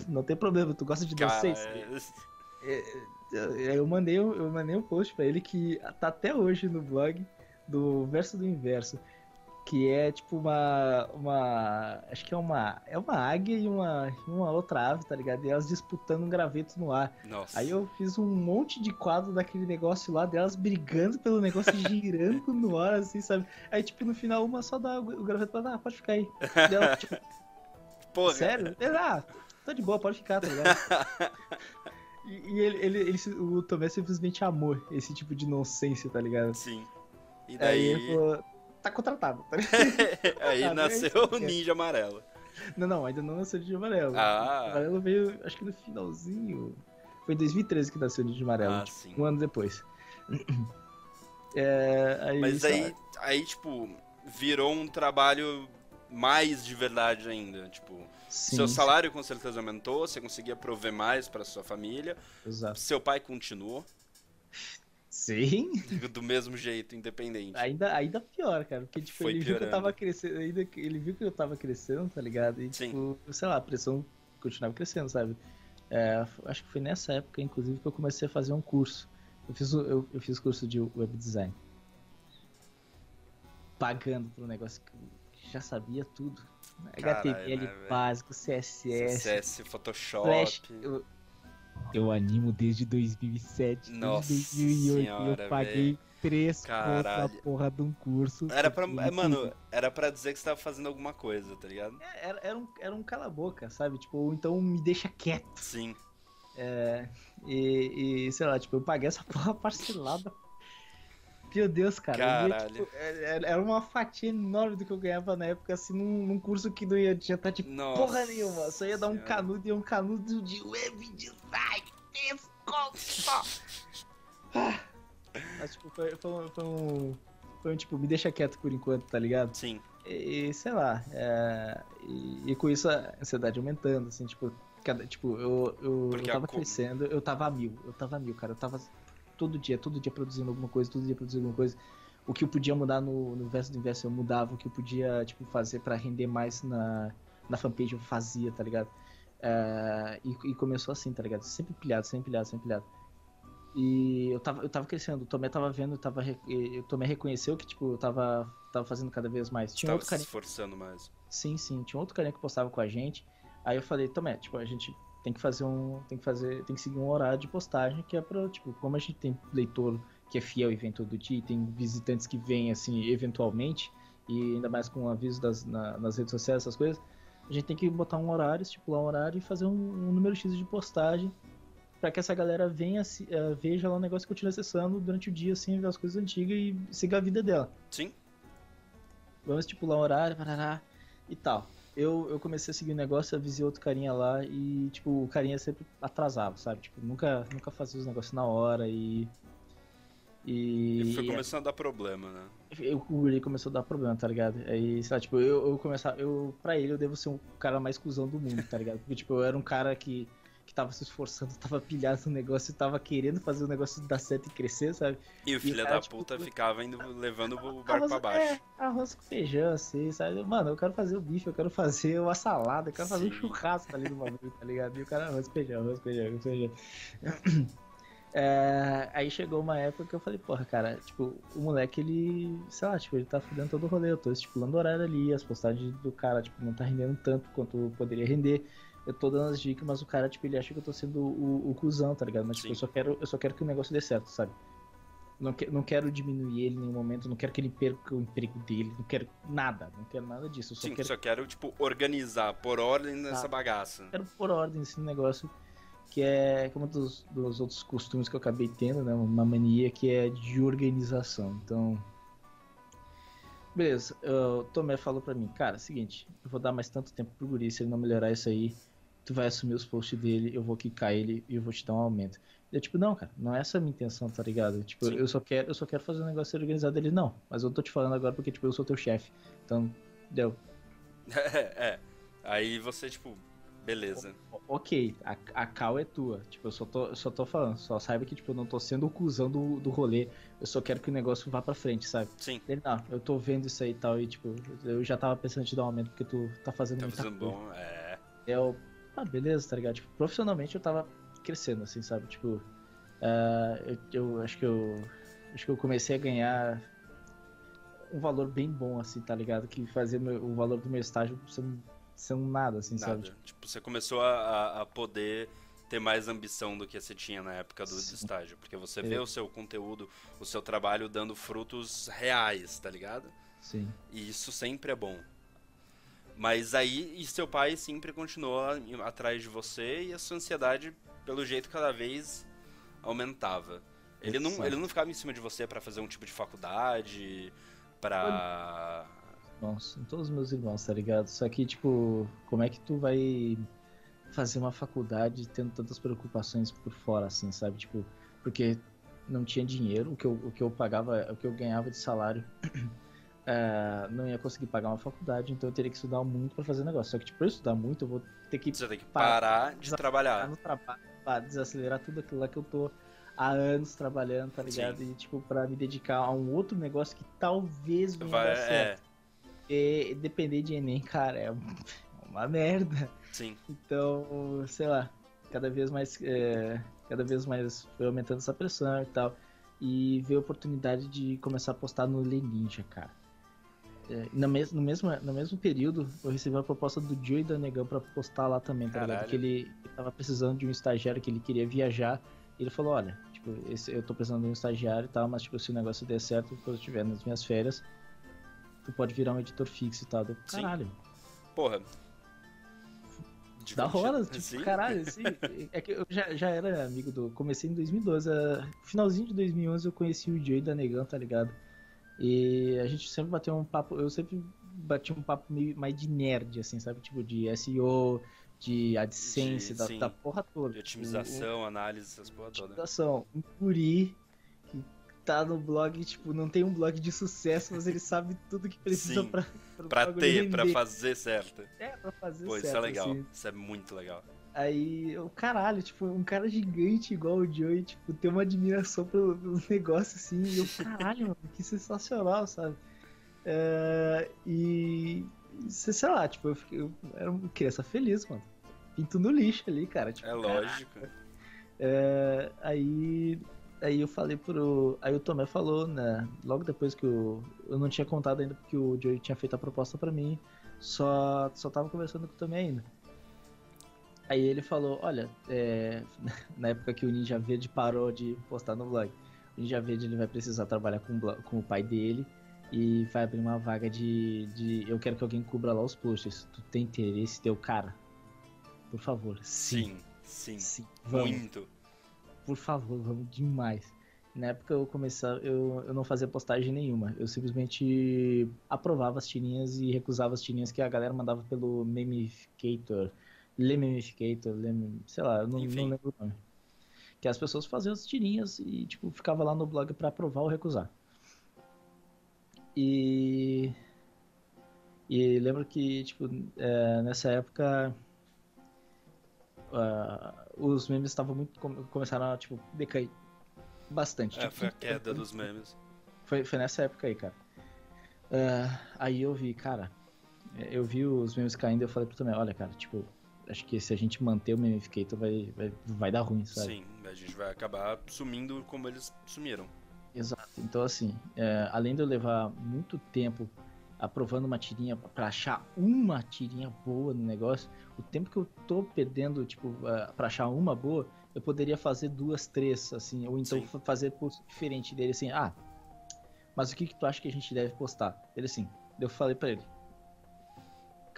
não tem problema, tu gosta de vocês? É... É, eu mandei, eu mandei um post pra ele que tá até hoje no blog do Verso do Inverso que é tipo uma uma acho que é uma é uma águia e uma uma outra ave, tá ligado? E elas disputando um graveto no ar. Nossa. Aí eu fiz um monte de quadro daquele negócio lá delas brigando pelo negócio girando no ar assim, sabe? Aí tipo no final uma só dá o graveto para ah, pode ficar aí. E ela, tipo, Porra. Sério? Ah, tá de boa, pode ficar, tá ligado? E, e ele, ele, ele, o Tomé simplesmente amou esse tipo de nonsense, tá ligado? Sim. E daí. Aí ele falou, tá contratado. Tá aí tá, nasceu o Ninja Amarelo. Não, não, ainda não nasceu o Ninja Amarelo. Ah. O Amarelo veio, acho que no finalzinho. Foi em 2013 que nasceu o Ninja Amarelo. Ah, tipo, um ano depois. É, aí, Mas aí, aí, tipo, virou um trabalho mais de verdade ainda. Tipo, sim, seu salário sim. com certeza aumentou, você conseguia prover mais para sua família. Exato. Seu pai continuou. Sim. Do mesmo jeito, independente. Ainda, ainda pior, cara. Porque, tipo, Foi ele piorando. viu que eu tava crescendo. Ainda, ele viu que eu tava crescendo, tá ligado? E, Sim. tipo, sei lá, a pressão continuava crescendo, sabe? É, acho que foi nessa época, inclusive, que eu comecei a fazer um curso. Eu fiz, eu, eu fiz curso de web design. Pagando pelo negócio que já sabia tudo. Caralho, HTML né, básico, CSS. CSS, Photoshop. Flash, eu, eu animo desde 2007, Nossa desde 2008. Senhora, eu paguei véio. três na porra de um curso. Era pra, é, mano, era pra dizer que você tava fazendo alguma coisa, tá ligado? É, era, era, um, era um cala-boca, sabe? Tipo, ou então me deixa quieto. Sim. É, e, e, sei lá, tipo, eu paguei essa porra parcelada. Meu Deus, cara. Caralho. Ia, tipo, era uma fatia enorme do que eu ganhava na época, assim, num, num curso que não ia adiantar de Nossa porra nenhuma. Só ia dar um canudo e um canudo de web design. Ah. Mas, tipo, foi, foi, um, foi, um, foi um, tipo, me deixa quieto por enquanto, tá ligado? Sim. E, sei lá, é, e, e, com isso a ansiedade aumentando, assim, tipo, cada, tipo eu, eu, eu tava crescendo, eu tava a mil, eu tava a mil, cara, eu tava todo dia, todo dia produzindo alguma coisa, todo dia produzindo alguma coisa. O que eu podia mudar no, no verso do inverso eu mudava, o que eu podia, tipo, fazer para render mais na, na fanpage eu fazia, tá ligado? Uh, e, e, começou assim, tá ligado? Sempre pilhado, sempre pilhado, sempre pilhado. E eu tava, eu tava crescendo, o Tomé tava vendo, tava, o Tomé reconheceu que, tipo, eu tava, tava fazendo cada vez mais. Tinha tava outro carinha... se esforçando mais. Sim, sim, tinha outro carinha que postava com a gente. Aí eu falei, Tomé, tipo, a gente tem que fazer um. Tem que fazer. Tem que seguir um horário de postagem que é pra, tipo, como a gente tem leitor que é fiel e vem todo dia, e tem visitantes que vêm assim, eventualmente, e ainda mais com aviso das, na, nas redes sociais, essas coisas, a gente tem que botar um horário, estipular um horário e fazer um, um número X de postagem para que essa galera venha, uh, veja lá o negócio e continue acessando durante o dia, assim, ver as coisas antigas e siga a vida dela. Sim. Vamos estipular um horário, parará, e tal eu, eu comecei a seguir o negócio, avisei outro carinha lá e, tipo, o carinha sempre atrasava, sabe? Tipo, nunca, nunca fazia os negócios na hora e. E, e foi começando a dar problema, né? Eu, ele começou a dar problema, tá ligado? Aí, sei lá, tipo, eu, eu começava. Eu, pra ele, eu devo ser um cara mais cuzão do mundo, tá ligado? Porque, tipo, eu era um cara que tava se esforçando, tava pilhado no negócio, tava querendo fazer o negócio dar certo e crescer, sabe? E o filho da tipo, puta ficava indo levando o barco arroz, pra baixo. É, arroz com feijão, assim, sabe? Mano, eu quero fazer o bife, eu quero fazer uma salada, eu quero Sim. fazer um churrasco ali no bagulho, tá ligado? E o cara, arroz com feijão, arroz com feijão, arroz com feijão. É, aí chegou uma época que eu falei, porra, cara, tipo, o moleque, ele, sei lá, tipo, ele tá fudendo todo o rolê, eu tô estipulando horário ali, as postagens do cara, tipo, não tá rendendo tanto quanto poderia render. Eu tô dando as dicas, mas o cara, tipo, ele acha que eu tô sendo o, o, cuzão, tá ligado? Mas, tipo, eu só, quero, eu só quero que o negócio dê certo, sabe? Não, que, não quero diminuir ele em nenhum momento, não quero que ele perca o emprego dele, não quero nada, não quero nada disso. Eu só Sim, quero... só quero, tipo, organizar, por ordem nessa Ah. bagaça. quero pôr ordem nesse negócio que é como dos, dos outros costumes que eu acabei tendo, né? Uma mania que é de organização. Então. Beleza, o Tomé falou pra mim, cara, seguinte, eu vou dar mais tanto tempo pro guri, se ele não melhorar isso aí, tu vai assumir os posts dele, eu vou quicar ele e eu vou te dar um aumento. Eu, tipo, não, cara, não é essa a minha intenção, tá ligado? Tipo, Sim. eu só quero, eu só quero fazer um negócio ser organizado. Ele, não, mas eu tô te falando agora porque, tipo, eu sou teu chefe. Então, deu. é. Aí você, tipo, beleza. O- Ok, a, a cal é tua. Tipo, eu só tô, eu só tô falando. Só saiba que, tipo, eu não tô sendo o cuzão do, do rolê. Eu só quero que o negócio vá pra frente, sabe? Sim, Ele, não, eu tô vendo isso aí e tal. E, tipo, eu já tava pensando em te dar um aumento porque tu tá fazendo tá muita fazendo coisa. bom. É. Eu, ah, beleza, tá ligado? Tipo, profissionalmente eu tava crescendo, assim, sabe? Tipo, ah, eu, eu acho que eu. Acho que eu comecei a ganhar um valor bem bom, assim, tá ligado? Que fazia meu- o valor do meu estágio ser um, ser um nada, assim, sabe? Nada. Tipo, você começou a, a- poder ter mais ambição do que você tinha na época do, Sim. estágio. Porque você É. vê o seu conteúdo, o seu trabalho dando frutos reais, tá ligado? Sim. E isso sempre é bom. Mas aí, e seu pai sempre continuou atrás de você e a sua ansiedade, pelo jeito, cada vez aumentava. Ele não, ele não ficava em cima de você pra fazer um tipo de faculdade, pra... em todos os meus irmãos, tá ligado? Só que, tipo, como é que tu vai fazer uma faculdade tendo tantas preocupações por fora, assim, sabe? Tipo, porque não tinha dinheiro, o que eu, o que eu pagava, o que eu ganhava de salário, eh, não ia conseguir pagar uma faculdade, então eu teria que estudar muito pra fazer negócio. Só que, tipo, pra eu estudar muito, eu vou ter que Você tem que Para- parar de trabalhar. no trabalho, pra desacelerar tudo aquilo lá que eu tô há anos trabalhando, tá ligado? E, tipo, pra me dedicar a um outro negócio que talvez venha Vai, dar certo. é, E depender de Enem, cara, é uma merda. sim. Então, sei lá, cada vez mais, é, cada vez mais foi aumentando essa pressão e tal. E ver a oportunidade de começar a postar no Lei Ninja, cara. É, no, mes no, mesmo, no mesmo período, eu recebi uma proposta do Joey da Negão pra postar lá também, tá ligado? Que ele, ele tava precisando de um estagiário que ele queria viajar. E ele falou, olha, tipo, esse, eu tô precisando de um estagiário e tal, mas tipo, se o negócio der certo, quando eu estiver nas minhas férias, tu pode virar um editor fixo e tal. Eu, Sim. caralho, Porra. Da hora, tipo, Sim. caralho, assim, é que eu já, já era amigo do. Comecei em 2012, a- finalzinho de 2011 eu conheci o Joey da Negão, tá ligado? E a gente sempre bateu um papo, eu sempre bati um papo meio mais de nerd, assim, sabe? Tipo, de SEO, de AdSense, De- da, sim. da porra toda. De otimização, análise, essas porra toda. otimização. Um guri que tá no blog, tipo, não tem um blog de sucesso, mas ele sabe tudo que precisa Sim, pra, pra, Pra ter, pra render. fazer certo. É, pra fazer Pô, isso certo, é legal. assim. Isso é muito legal. Aí, o caralho, tipo, um cara gigante igual o Joey, tipo, tem uma admiração pelo, pelo negócio, assim, e eu, caralho, mano, que sensacional, sabe? É, e, sei lá, tipo, eu, fiquei, eu era uma criança feliz, mano. Pinto no lixo ali, cara. Tipo, É lógico. É, aí, aí eu falei pro. Aí o Tomé falou, né? Logo depois que eu. Eu não tinha contado ainda porque o Joey tinha feito a proposta pra mim. Só, só tava conversando com o Tomé ainda. Aí ele falou, olha, é, na época que o Ninja Verde parou de postar no blog, o Ninja Verde ele vai precisar trabalhar com, com o pai dele e vai abrir uma vaga de, de. Eu quero que alguém cubra lá os posts. Tu tem interesse, teu cara? Por favor. Sim, sim. Sim, vamos Muito. por favor, vamos demais. Na época eu começava, eu, eu não fazia postagem nenhuma. Eu simplesmente aprovava as tirinhas e recusava as tirinhas que a galera mandava pelo Memificator, Lememificator, Lem, sei lá, eu não, não lembro o nome. Que as pessoas faziam as tirinhas e tipo ficava lá no blog pra aprovar ou recusar. E e lembro que tipo é, nessa época ah, os memes estavam muito come- começaram a tipo decair bastante. É, Tipo, foi a queda dos memes. foi, foi nessa época aí, cara. Ah, aí eu vi, cara, eu vi os memes caindo e eu falei pro também, olha, cara, tipo, acho que se a gente manter o Memificator vai, vai, vai dar ruim, sabe? Sim, a gente vai acabar sumindo como eles sumiram. Exato. Então, assim, é, além de eu levar muito tempo aprovando uma tirinha para achar uma tirinha boa no negócio, o tempo que eu tô perdendo, tipo, uh, pra achar uma boa, eu poderia fazer duas, três, assim, ou então Sim. fazer post diferente dele, assim, ah, mas o que que tu acha que a gente deve postar? Ele assim, eu falei para ele,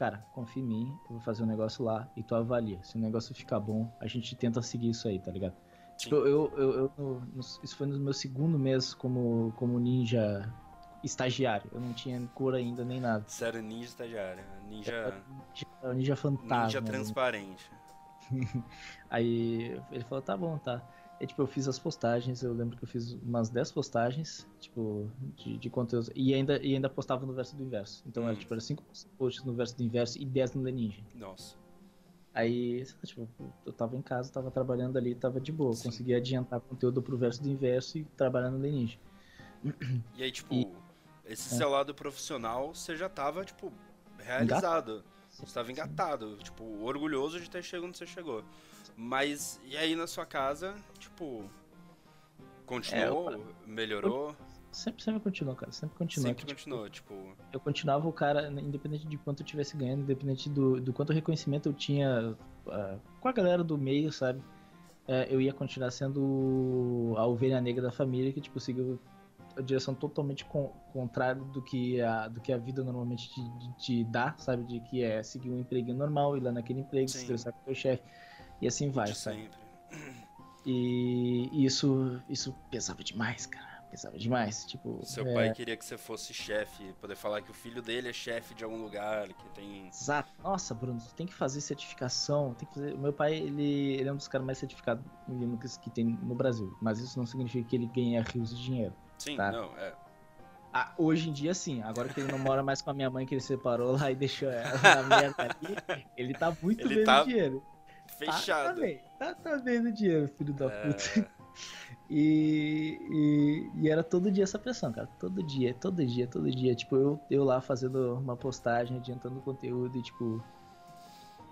cara, confia em mim, eu vou fazer um negócio lá e tu avalia. Se o negócio ficar bom, a gente tenta seguir isso aí, tá ligado? Tipo, eu, eu, eu, eu, isso foi no meu segundo mês como, como ninja estagiário. Eu não tinha cor ainda nem nada. Você era ninja estagiário. Ninja. Ninja, ninja fantasma. Ninja transparente. Aí ele falou, tá bom, tá. E, tipo, eu fiz as postagens, eu lembro que eu fiz umas 10 postagens, tipo, de, de conteúdo. E ainda, e ainda postava no verso do inverso. Então hum. era, tipo, era 5 posts no verso do inverso e 10 no The Ninja. Nossa. Aí, tipo, eu tava em casa, tava trabalhando ali, tava de boa. Sim. Consegui adiantar conteúdo pro verso do inverso e trabalhando no The Ninja. E aí, tipo, e... esse é. seu lado profissional, você já tava, tipo, realizado. Você estava engatado, tipo, orgulhoso de ter chegado onde você chegou. Mas, e aí na sua casa, tipo, continuou, é, eu, melhorou? Sempre, sempre continuou, cara. Sempre continuou. Sempre tipo, continuou, tipo... Eu continuava o cara, independente de quanto eu tivesse ganhando, independente do, do quanto reconhecimento eu tinha uh, com a galera do meio, sabe? Uh, eu ia continuar sendo a ovelha negra da família que, tipo, seguiu a direção totalmente con contrária do que a, do que a vida normalmente te, te, dá, sabe? De que é seguir um emprego normal, ir lá naquele emprego, Sim. se estressar com o teu chefe, e assim vai, sabe? Sempre. E isso, isso pesava demais, cara. Pesava demais, tipo... Seu é... pai queria que você fosse chefe, poder falar que o filho dele é chefe de algum lugar, que tem... Exato. Nossa, Bruno, tem que fazer certificação, tem que fazer... O meu pai, ele, ele é um dos caras mais certificados em Linux que tem no Brasil, mas isso não significa que ele ganha rios de dinheiro. Sim, tá? não, é. Ah, hoje em dia, sim. Agora que ele não mora mais com a minha mãe, que ele separou lá e deixou ela na merda ali, ele tá muito ele vendo tá dinheiro. Fechado. Tá, tá, bem, tá, tá vendo dinheiro, filho da é... puta. E, e, e, era todo dia essa pressão, cara. Todo dia, todo dia, todo dia. Tipo, eu, eu lá fazendo uma postagem, adiantando conteúdo e, tipo,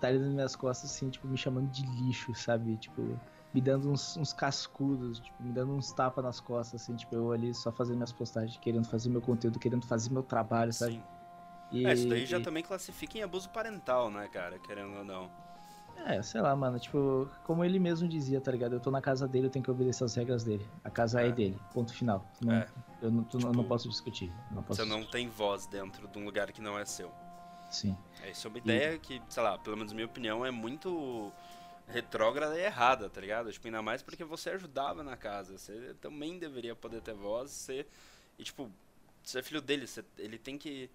tá ali nas minhas costas, assim, tipo, me chamando de lixo, sabe? Tipo, me dando uns, uns cascudos, tipo, me dando uns tapas nas costas, assim, tipo, eu ali só fazendo minhas postagens, querendo fazer meu conteúdo, querendo fazer meu trabalho, sabe? Sim. E, é, isso daí já e... também classifica em abuso parental, né, cara, querendo ou não. É, sei lá, mano, tipo, como ele mesmo dizia, tá ligado? Eu tô na casa dele, eu tenho que obedecer as regras dele. A casa é, é dele, ponto final. Não, é. Eu não, tipo, não posso discutir. Não posso você discutir. não tem voz dentro de um lugar que não é seu. Sim. É, isso é uma ideia e... que, sei lá, pelo menos na minha opinião, é muito retrógrada e errada, tá ligado? Tipo, ainda mais porque você ajudava na casa. Você também deveria poder ter voz. Você, e, tipo, você é filho dele. Você, ele tem que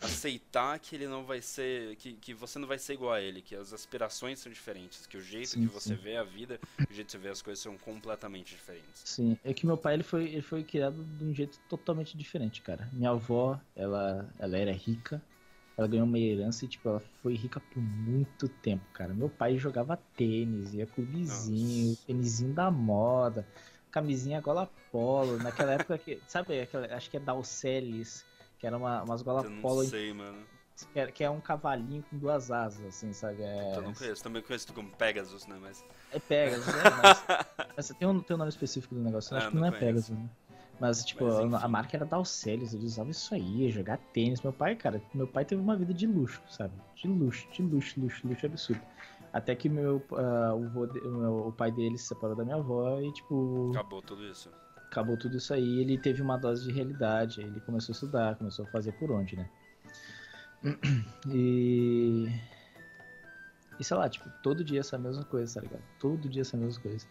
aceitar que ele não vai ser. Que, que você não vai ser igual a ele. Que as aspirações são diferentes. Que o jeito sim, que você sim. vê a vida, o jeito que você vê as coisas são completamente diferentes. Sim, é que meu pai ele foi, ele foi criado de um jeito totalmente diferente, cara. Minha avó, ela, ela era rica ela ganhou uma herança e, tipo, ela foi rica por muito tempo, cara. Meu pai jogava tênis, ia clubezinho, tênisinho da moda, camisinha gola polo. Naquela época que. Sabe, aquela, acho que é Dalcelis, que era uma, umas gola Eu não polo. sei, mano. Que é, que é, um cavalinho com duas asas, assim, sabe? É... Eu não conheço, também conheço como Pegasus, né? Mas... É Pegasus, né? Mas, mas tem, um, tem um nome específico do negócio, eu ah, acho que não, não é Pegasus, né? Mas, tipo, Mas, a marca era Dalcelis, ele usava isso aí, jogar tênis. Meu pai, cara, meu pai teve uma vida de luxo, sabe? De luxo, de luxo, luxo, luxo absurdo. Até que meu, uh, o, de, o, o, pai dele se separou da minha avó e, tipo. Acabou tudo isso. Acabou tudo isso aí. Ele teve uma dose de realidade. Ele começou a estudar, começou a fazer por onde, né? E. E sei lá, tipo, todo dia essa mesma coisa, tá ligado? Todo dia essa mesma coisa.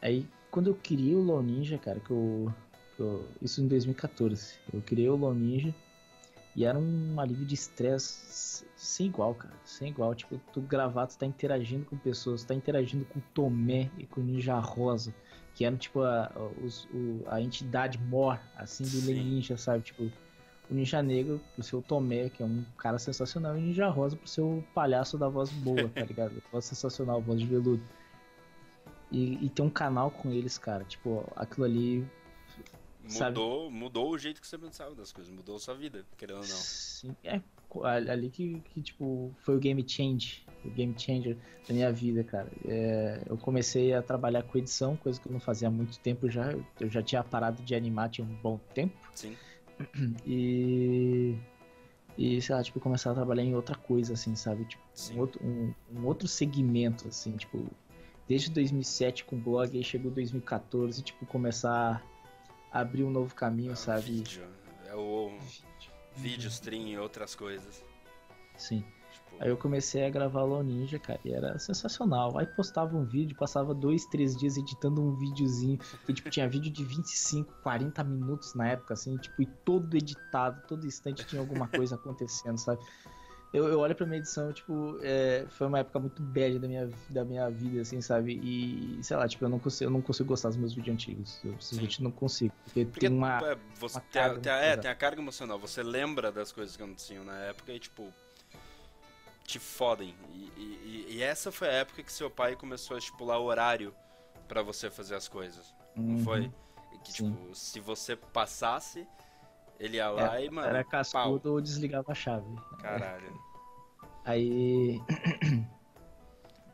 Aí, quando eu criei o LoL Ninja, cara, que eu eu, isso em 2014. Eu criei o Lone Ninja e era um alívio de estresse sem igual, cara. Sem igual. Tipo, tu gravar, tu tá interagindo com pessoas, tu tá interagindo com o Tomé e com o Ninja Rosa, que eram tipo a, os, o, a entidade mor, assim, do Len Ninja, sabe? Tipo, o Ninja Negro pro seu Tomé, que é um cara sensacional, e o Ninja Rosa pro seu palhaço da voz boa, tá ligado? voz sensacional, voz de veludo. E, e ter um canal com eles, cara. Tipo, aquilo ali Mudou, mudou o jeito que você pensava das coisas, mudou a sua vida, querendo ou não. Sim, é ali que, que, tipo, foi o game change, o game changer da minha vida, cara. É, eu comecei a trabalhar com edição, coisa que eu não fazia há muito tempo já. Eu já tinha parado de animar tinha um bom tempo. Sim. E. E, sei lá, tipo, começar a trabalhar em outra coisa, assim, sabe? Tipo, Sim. um outro, um, um outro segmento, assim, tipo, desde 2007 com o blog, aí chegou 2014, tipo, começar a abrir um novo caminho, É sabe? Vídeo. É o vídeo, stream e outras coisas. Sim. Tipo, Aí eu comecei a gravar LOL Ninja, cara, e era sensacional. Aí postava um vídeo, passava dois, três dias editando um videozinho, que tipo, tinha vídeo de 25, 40 minutos na época, assim, tipo, e todo editado, todo instante tinha alguma coisa acontecendo, sabe? Eu, eu olho pra minha edição, tipo, é, foi uma época muito bad da minha, da minha vida, assim, sabe? E, sei lá, tipo, eu não consigo, eu não consigo gostar dos meus vídeos antigos. Eu simplesmente não consigo. Porque, Porque tem uma. é, você uma tem, a, carga tem a- é, tem a carga emocional. Você lembra das coisas que aconteciam na época e, tipo, te fodem. E, e- e essa foi a época que seu pai começou a estipular o horário pra você fazer as coisas. Não Uhum. foi? E que, Sim. tipo, se você passasse, ele ia lá e, mano, Era pau. cascudo ou desligava a chave. Caralho. Aí.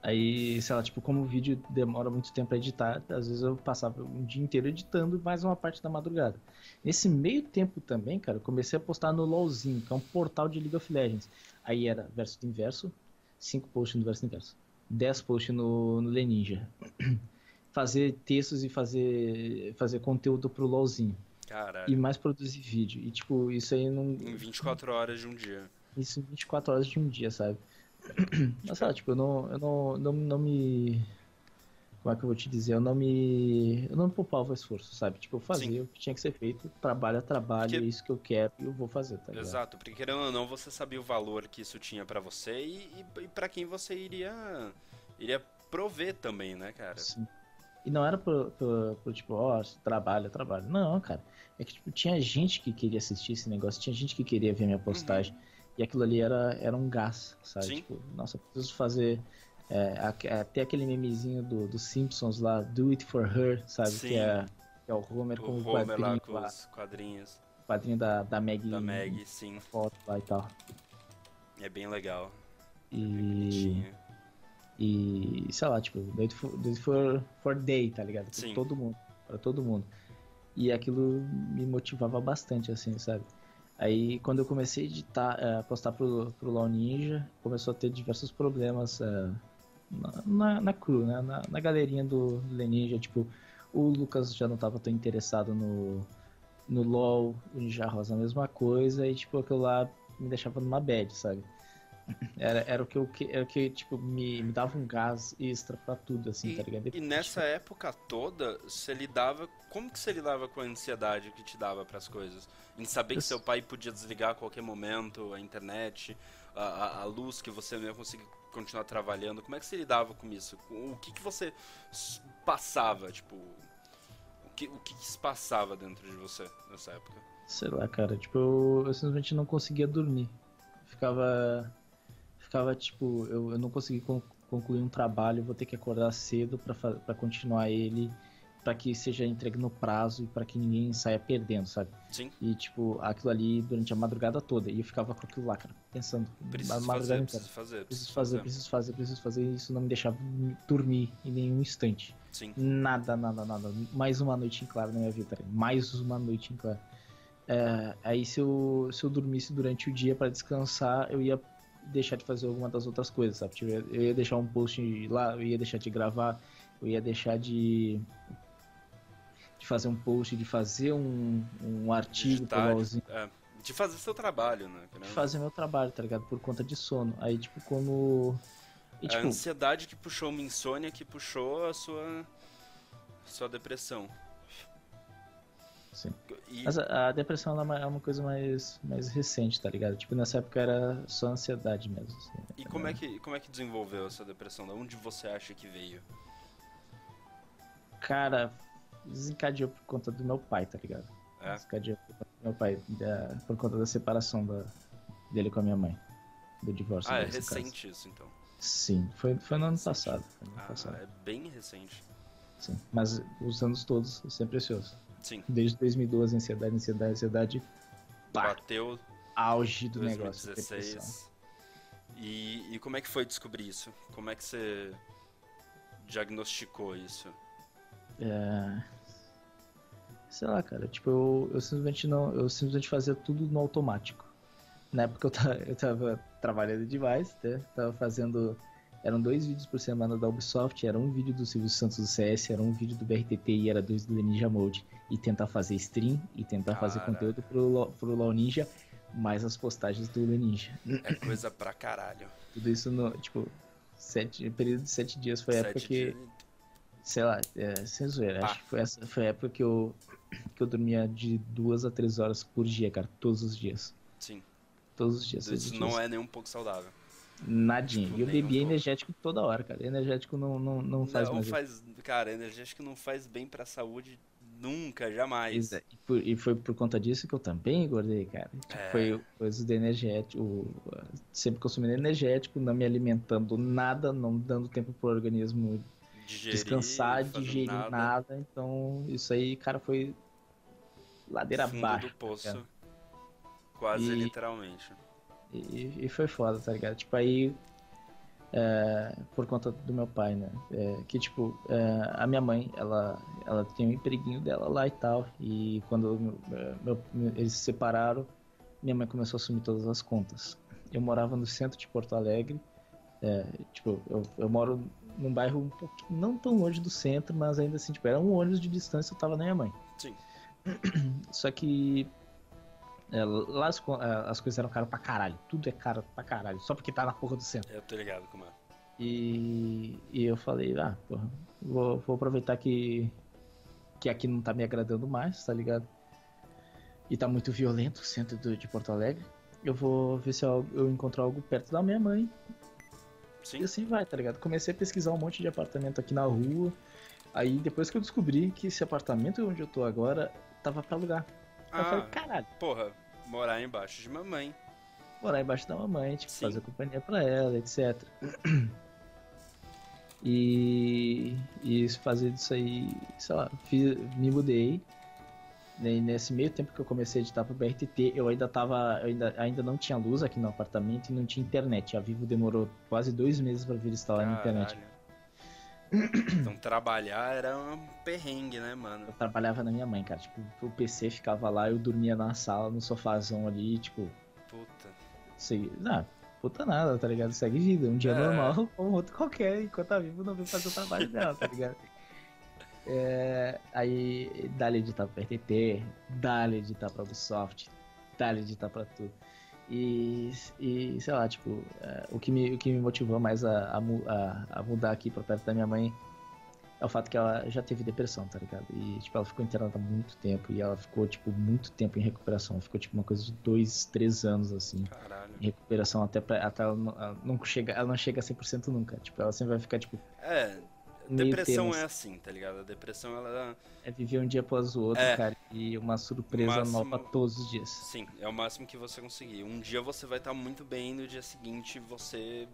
Aí, sei lá, tipo, como o vídeo demora muito tempo pra editar, às vezes eu passava um dia inteiro editando mais uma parte da madrugada. Nesse meio tempo também, cara, eu comecei a postar no LOLzinho, que é um portal de League of Legends. Aí era verso do inverso, 5 posts no verso do inverso, 10 posts no, no Leninja. Fazer textos e fazer, fazer conteúdo pro LOLzinho. Caralho. E mais produzir vídeo. E, tipo, isso aí não. Em 24 horas de um dia. Isso em 24 horas de um dia, sabe? Mas, sabe, tipo, eu não, eu não, não, não me. Como é que eu vou te dizer? Eu não me. Eu não me poupava o esforço, sabe? Tipo, eu fazia Sim. o que tinha que ser feito, trabalho a trabalho, Porque- é isso que eu quero e eu vou fazer, tá ligado? Exato, porque querendo ou não, você sabia o valor que isso tinha pra você e, e, e para quem você iria iria prover também, né, cara? Sim. E não era pro, pro, pro, tipo, ó, trabalho, trabalho. Não, cara. É que, tipo, tinha gente que queria assistir esse negócio, tinha gente que queria ver minha postagem. E aquilo ali era, era um gás, sabe? Sim. Tipo, nossa, preciso fazer. É, até aquele memezinho do, do Simpsons lá, Do It For Her, sabe? Sim. Que é, que é o Homer com O o Homer quadrinho, lá com os quadrinhos quadrinho da, da Maggie, da Meg, sim. foto lá e tal. É bem legal. E, Bonitinho. E sei lá, tipo, It For, it for, for Day, tá ligado? Pra todo mundo, pra todo mundo. E aquilo me motivava bastante, assim, sabe? Aí quando eu comecei a editar, eh, postar pro, pro LoL Ninja, começou a ter diversos problemas eh, na, na, na crew, né? Na, na galerinha do Leninja, tipo, o Lucas já não tava tão interessado no, no LoL, o Ninja Rosa a mesma coisa, e tipo, aquilo lá me deixava numa bad, sabe? Era, era o que eu que- era o que, tipo, me, me dava um gás extra pra tudo, assim, E, tá ligado? e nessa época toda, você lidava. Como que você lidava com a ansiedade que te dava pras coisas? Em saber que Eu- seu pai podia desligar a qualquer momento, a internet, a, a- a luz, que você não ia conseguir continuar trabalhando. Como é que você lidava com isso? O que, que você passava, tipo. O que, o que que se passava dentro de você nessa época? Sei lá, cara, tipo, eu, eu simplesmente não conseguia dormir. Ficava. Ficava, tipo, eu, eu não consegui con- concluir um trabalho, vou ter que acordar cedo pra continuar ele, pra que seja entregue no prazo e pra que ninguém saia perdendo, sabe? Sim, E, tipo, aquilo ali durante a madrugada toda. E eu ficava com aquilo lá, cara, pensando. preciso fazer, preciso fazer. Preciso fazer, preciso fazer, preciso fazer. E isso não me deixava dormir em nenhum instante. Sim, Nada, nada, nada. Mais uma noite em claro na minha vida. cara. Mais uma noite em claro. É, aí se eu, se eu dormisse durante o dia para descansar, eu ia deixar de fazer alguma das outras coisas, sabe? Tipo, eu ia deixar um post lá, eu ia deixar de gravar, eu ia deixar de de fazer um post, de fazer um, um artigo Digitar, é, de fazer seu trabalho, né? de fazer meu trabalho, tá ligado? Por conta de sono. Aí, tipo, como... E, a tipo, ansiedade que puxou uma insônia que puxou a sua sua depressão. Sim. E, Mas a, a depressão é uma- é uma coisa mais, mais recente, tá ligado? Tipo, nessa época era só ansiedade mesmo. assim. e como é que como é que desenvolveu essa depressão? Da onde você acha que veio? Cara, desencadeou por conta do meu pai, tá ligado? É? Desencadeou por conta do meu pai, da- por conta da separação da, dele com a minha mãe. Do divórcio. Ah, é nesse caso. recente isso então. Sim, foi, foi no ano Recente. passado. Foi no ano Ah, passado, é bem recente. sim. Mas os anos todos, sempre precioso. Sim. Desde 2012, ansiedade, ansiedade, ansiedade. Pá, Bateu auge do negócio. 2016. E, e como é que foi descobrir isso? Como é que você diagnosticou isso? É... Sei lá, cara, tipo, eu, eu simplesmente não. Eu simplesmente fazia tudo no automático. Na época eu tava, eu tava trabalhando demais, né? Tava fazendo. Eram dois vídeos por semana da Ubisoft, era um vídeo do Silvio Santos do CS, era um vídeo do BRTT e era dois do Ninja Mode. E tentar fazer stream e tentar fazer Caraca. conteúdo pro, pro LoL Ninja, mais as postagens do Ninja. É coisa pra caralho. Tudo isso no, tipo, sete, período de sete dias foi a época que. dias. sei lá, é, sem zoeira, Ah. acho que foi, essa, foi a época que eu, que eu dormia de duas a três horas por dia, cara, todos os dias. Sim. Todos os dias. Isso não dias. é nem um pouco saudável. Nadinha. tipo, E eu bebia energético toda hora, cara. Energético não, não, não faz não faz. Cara, energético não faz bem pra saúde nunca, jamais. É, E, por- e foi por conta disso que eu também engordei, cara. Tipo, É. Foi coisa do energético. Sempre consumindo energético, não me alimentando nada, não dando tempo pro organismo Digerir, descansar, digerir nada. Então, isso aí, cara, foi ladeira Fundo abaixo. do poço. cara. Quase E- literalmente. E, e foi foda, tá ligado? Tipo, aí. é, por conta do meu pai, né? É, que, tipo, é, a minha mãe, ela, ela tem um empreguinho dela lá e tal. E quando é, meu- eles se separaram, minha mãe começou a assumir todas as contas. Eu morava no centro de Porto Alegre. é, tipo, eu, eu moro num bairro um pouquinho, não tão longe do centro, mas ainda assim, tipo, era um ônibus de distância, eu tava na minha mãe. Sim. Só que é, lá as, é, as coisas eram caras pra caralho. Tudo é caro pra caralho. Só porque tá na porra do centro. Eu tô ligado como é. E, e eu falei, ah, porra, vou, vou aproveitar que, que aqui não tá me agradando mais, tá ligado? E tá muito violento o centro do- de Porto Alegre. Eu vou ver se eu, eu encontro algo perto da minha mãe. Sim. E assim vai, tá ligado? Comecei a pesquisar um monte de apartamento aqui na rua. Aí depois que eu descobri que esse apartamento onde eu tô agora tava pra alugar. Aí eu falei, Ah, caralho. porra, morar embaixo de mamãe. morar embaixo da mamãe, tipo, Sim. fazer companhia pra ela, etc. E, e fazer disso aí, sei lá, fi- me mudei. E nesse meio tempo que eu comecei a editar pro BRTT, eu ainda tava. Eu ainda, ainda não tinha luz aqui no apartamento e não tinha internet. A Vivo demorou quase dois meses pra vir instalar a internet. Então trabalhar era um perrengue, né, mano? Eu trabalhava na minha mãe, cara. Tipo, o PC ficava lá, eu dormia na sala, no sofazão ali, tipo, Puta. Sei, ah, puta nada, tá ligado? Segue vida. Um dia É. normal, como outro qualquer, enquanto tá vivo, não vem fazer o trabalho dela, tá ligado? É, aí, dá-lhe editar pra RTT, dá-lhe editar pra Ubisoft, dá-lhe editar pra tudo. E, e sei lá, tipo, é, o, que me, o que me motivou mais a, a, a- mudar aqui pra perto da minha mãe é o fato que ela já teve depressão, tá ligado? E, tipo, ela ficou internada há muito tempo e ela ficou, tipo, muito tempo em recuperação. Ficou, tipo, uma coisa de dois, três anos, assim Caralho. em recuperação até, pra, até ela, não, ela não chega, ela não chega a 100% nunca. Tipo, ela sempre vai ficar, tipo, É, depressão é assim, tá ligado? A depressão, ela. é viver um dia após o outro, É. cara, e uma surpresa Máximo- nova todos os dias. Sim, é o máximo que você conseguir. Um dia você vai estar muito bem, no dia seguinte você.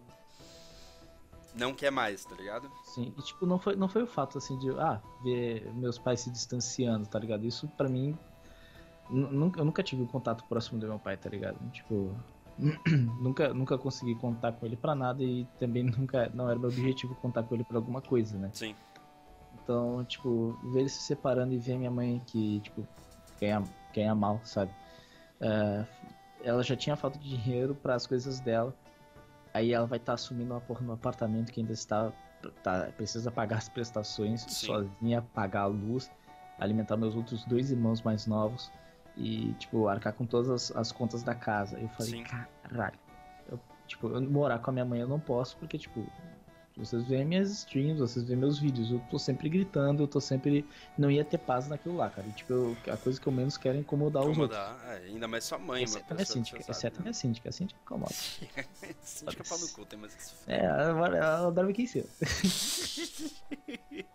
Não quer mais, tá ligado? Sim, e tipo, não foi, não foi o fato, assim, de, ah, ver meus pais se distanciando, tá ligado? Isso, pra mim, eu nunca tive um contato próximo do meu pai, tá ligado? Tipo, nunca, nunca consegui contar com ele pra nada e também nunca, não era meu objetivo contar com ele pra alguma coisa, né? Sim. Então, tipo, ver eles se separando e ver minha mãe que, tipo, ganha, ganha mal, sabe? É, ela já tinha falta de dinheiro para as coisas dela. Aí ela vai estar assumindo uma porra no apartamento que ainda está. Tá, precisa pagar as prestações Sim. sozinha, pagar a luz, alimentar meus outros dois irmãos mais novos e, tipo, arcar com todas as, as contas da casa. Eu falei, Sim. caralho. Eu, tipo, eu morar com a minha mãe eu não posso, porque, tipo, vocês veem minhas streams, vocês veem meus vídeos, eu tô sempre gritando, eu tô sempre. Não ia ter paz naquilo lá, cara. E, tipo, eu- a coisa que eu menos quero é incomodar os outros. Incomodar. É, ainda mais sua mãe, Exceto a minha síndica, você exceto a sabe, minha síndica, a síndica incomoda. né? Síndica pau no cu, tem mais que. É, ela, ela dorme aqui em cima.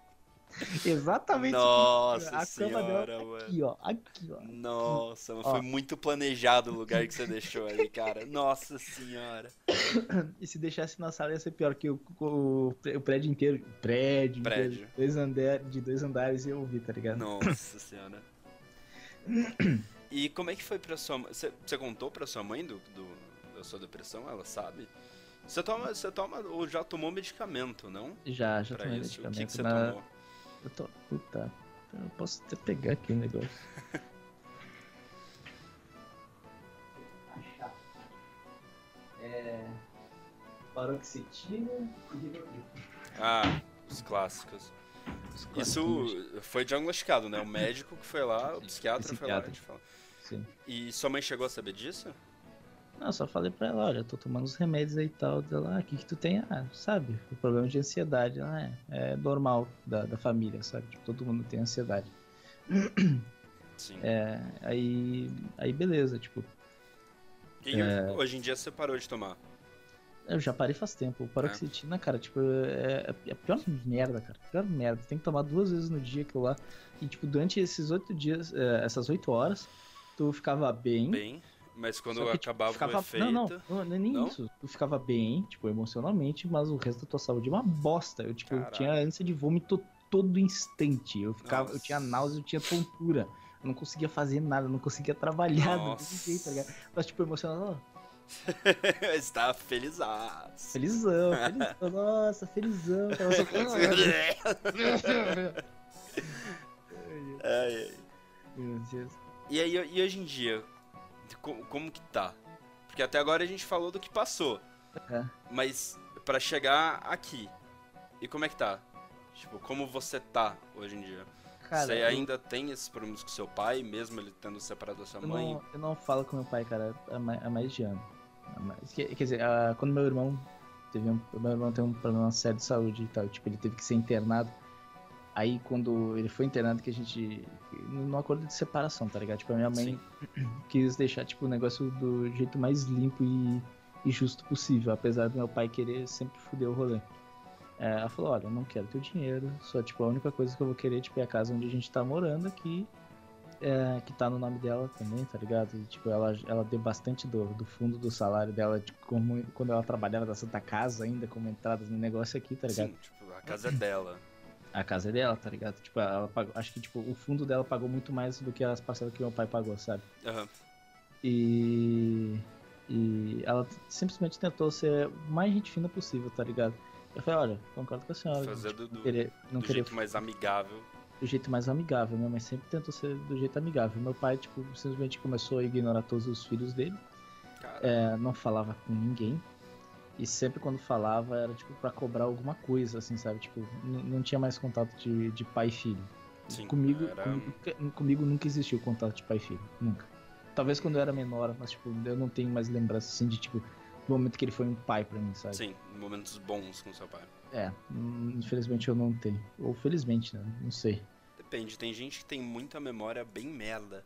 Exatamente. Nossa a cama senhora, dela tá mano. aqui, ó. Aqui, ó. Nossa, Ó. foi muito planejado o lugar que você deixou ali, cara. Nossa senhora. E se deixasse na sala ia ser pior que o, o, o prédio inteiro. Prédio, Prédio. inteiro, Dois andar, de dois andares ia ouvir, tá ligado? Nossa senhora. E como é que foi pra sua mãe? Você contou pra sua mãe do, do- da sua depressão? Ela sabe? Você toma, você toma ou já tomou medicamento, não? Já, já Pra tomei isso? O que, medicamento. que você mas tomou? Eu tô. Puta. Eu posso até pegar aqui o negócio. Achar. É. Paroxetina e. Ah, os clássicos. Isso foi diagnosticado, né? O médico que foi lá, o psiquiatra foi lá. Psiquiatra. te falou. Sim. E sua mãe chegou a saber disso? Não, só falei pra ela, olha, tô tomando os remédios aí e tal. Ela, ah, o que que tu tem? Ah, sabe, o problema de ansiedade. Ela, é, é normal da, da família, sabe? Tipo, todo mundo tem ansiedade. Sim. É, aí, aí beleza, tipo, E É. hoje em dia você parou de tomar? eu já parei faz tempo. O paroxetina, cara, tipo, é, é a pior merda, cara. Pior merda. Tem que tomar duas vezes no dia aquilo lá. E, tipo, durante esses oito dias, é, essas oito horas, tu ficava bem. Bem, mas quando que, tipo, acabava ficava... o efeito. Não, não, não, não é nem Não? isso. Tu ficava bem, tipo, emocionalmente, mas o resto da tua saúde é uma bosta. Eu, tipo, eu tinha ânsia de vômito todo instante. Eu ficava, eu Nossa. tinha náusea, eu tinha tontura. Eu não conseguia fazer nada, eu não conseguia trabalhar do Nossa. mesmo jeito, tá ligado? Mas, tipo, emocional, Está felizaço. felizão, felizão, nossa, felizão. Eu só... Ai, ai. Meu Deus. E aí, e hoje em dia, co- como que tá? Porque até agora a gente falou do que passou. É. Mas pra chegar aqui, e como é que tá? Tipo, como você tá hoje em dia? Cara, você eu- ainda tem esses problemas com seu pai, mesmo ele tendo separado da sua Eu mãe? não, eu não falo com meu pai, cara, há mais, de ano. Há mais- quer, quer dizer, ah, quando meu irmão teve um, meu irmão tem um problema sério de saúde e tal, tipo, ele teve que ser internado. Aí quando ele foi internado que a gente no acordo de separação, tá ligado? Tipo, a minha mãe quis deixar tipo o negócio do jeito mais limpo e, e justo possível, apesar do meu pai querer sempre foder o rolê. É, ela falou, olha, eu não quero teu dinheiro, só tipo a única coisa que eu vou querer tipo, é a casa onde a gente tá morando aqui é, que tá no nome dela também, tá ligado? E, tipo, ela, ela deu bastante do, do fundo do salário dela, tipo, como, quando ela trabalhava na Santa Casa ainda, como entradas no negócio aqui, tá ligado? Sim, tipo, a casa é dela. A casa é dela, tá ligado? Tipo, ela pagou, acho que, tipo, o fundo dela pagou muito mais do que as parcelas que meu pai pagou, sabe? Aham. E... E ela simplesmente tentou ser o mais gente fina possível, tá ligado? Eu falei, olha, concordo com a senhora. Fazer do- não querer, não do querer jeito mais amigável. do jeito mais amigável. Minha mãe sempre tentou ser do jeito amigável. Meu pai, tipo, simplesmente começou a ignorar todos os filhos dele. É, não falava com ninguém. E sempre quando falava era, tipo, pra cobrar alguma coisa, assim, sabe? Tipo, não tinha mais contato de, de pai e filho. sim, comigo, era... comigo, comigo nunca existiu contato de pai e filho. Nunca. Talvez quando eu era menor, mas, tipo, eu não tenho mais lembrança, assim, de, tipo, do momento que ele foi um pai pra mim, sabe? Sim, momentos bons com seu pai. É, hum, infelizmente eu não tenho. Ou felizmente, né? Não sei. Depende, tem gente que tem muita memória bem merda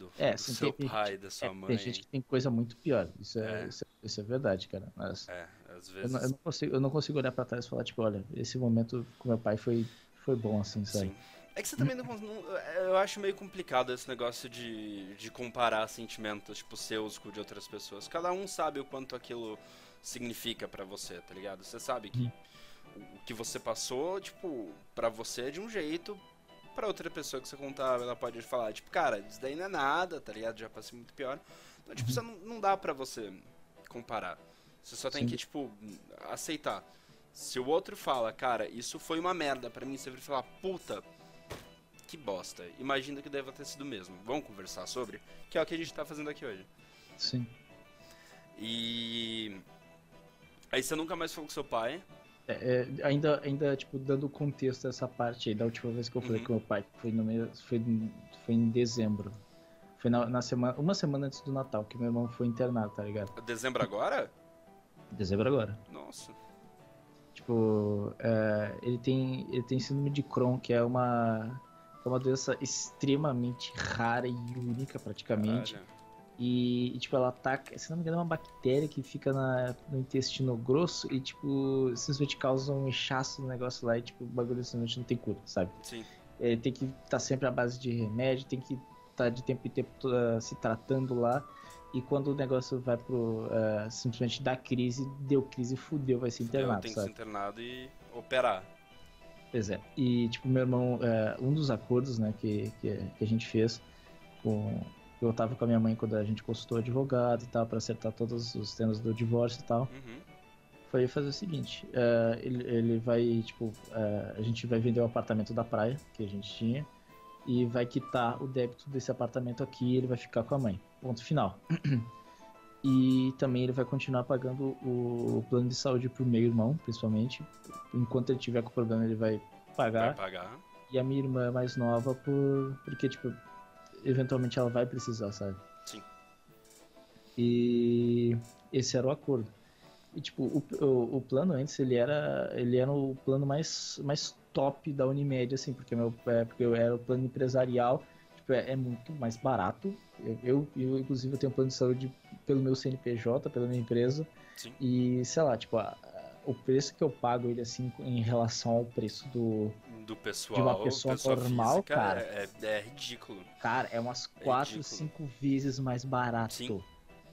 do, É, do sim, seu tem- pai, da sua É, mãe. tem gente que tem coisa muito pior. Isso é, É. Isso, é, isso é verdade, cara. Mas É, às eu, vezes. não, eu não consigo, eu não consigo olhar pra trás e falar, tipo, olha, esse momento com meu pai foi, foi bom, assim, sabe? Sim. É que você também não, não- Eu acho meio complicado esse negócio de, de comparar sentimentos, tipo, seus com o de outras pessoas. Cada um sabe o quanto aquilo significa pra você, tá ligado? Você sabe que Hum. o que você passou, tipo, pra você é de um jeito, pra outra pessoa que você contar, ela pode falar, tipo, cara, isso daí não é nada, tá ligado? Já passei muito pior. Então, tipo, você não, não dá pra você comparar. Você só tem Sim. que, tipo, aceitar. Se o outro fala, cara, isso foi uma merda pra mim, você vai falar, puta, que bosta. Imagina que deva ter sido mesmo. Vamos conversar sobre? Que é o que a gente tá fazendo aqui hoje. Sim. E. Aí você nunca mais falou com seu pai. É, é, ainda, ainda, tipo, dando contexto a essa parte aí, da última vez que eu falei Uhum. com meu pai, foi, no foi, em- foi em dezembro. Foi na, na semana, uma semana antes do Natal, que meu irmão foi internado, tá ligado? Dezembro agora? Dezembro agora. Nossa. Tipo, é, ele, tem, ele tem síndrome de Crohn, que é uma, é uma doença extremamente rara e única, praticamente. Caralho. E, tipo, ela ataca, se não me engano, é uma bactéria que fica na- no intestino grosso e, tipo, simplesmente causa um inchaço no negócio lá e, tipo, o bagulho simplesmente não tem cura, sabe? Sim. É, tem que estar sempre à base de remédio, tem que estar de tempo em tempo ah, se tratando lá. E quando o negócio vai pro. ah, simplesmente dar crise, deu crise, fudeu, vai ser internado, tenho que ser internado e operar. Pois é. E, tipo, meu irmão, é, um dos acordos, né, que, que, que a gente fez com, Eu tava com a minha mãe quando a gente consultou advogado e tal, para acertar todos os temas do divórcio e tal. Uhum. Foi fazer o seguinte: uh, ele, ele vai, tipo, uh, a gente vai vender o apartamento da praia que a gente tinha e vai quitar o débito desse apartamento aqui e ele vai ficar com a mãe. Ponto final. e também ele vai continuar pagando o plano de saúde pro meu irmão, principalmente. Enquanto ele tiver com problema, ele vai pagar. Vai pagar. E a minha irmã mais nova, por... porque, tipo, eventualmente ela vai precisar, sabe? Sim. E esse era o acordo. E, tipo, o, o, o, plano antes, ele era, ele era o plano mais, mais top da Unimed, assim, porque, meu, é, porque eu era o plano empresarial, tipo, é, é muito mais barato. Eu, eu, eu, inclusive, eu tenho um plano de saúde pelo meu CNPJ, pela minha empresa. Sim. E, sei lá, tipo, a, o preço que eu pago ele, assim, em relação ao preço do, do pessoal, de uma pessoa, pessoa normal, física, cara. É, é, ridículo. Cara, é umas 4, 5 vezes mais barato. Sim.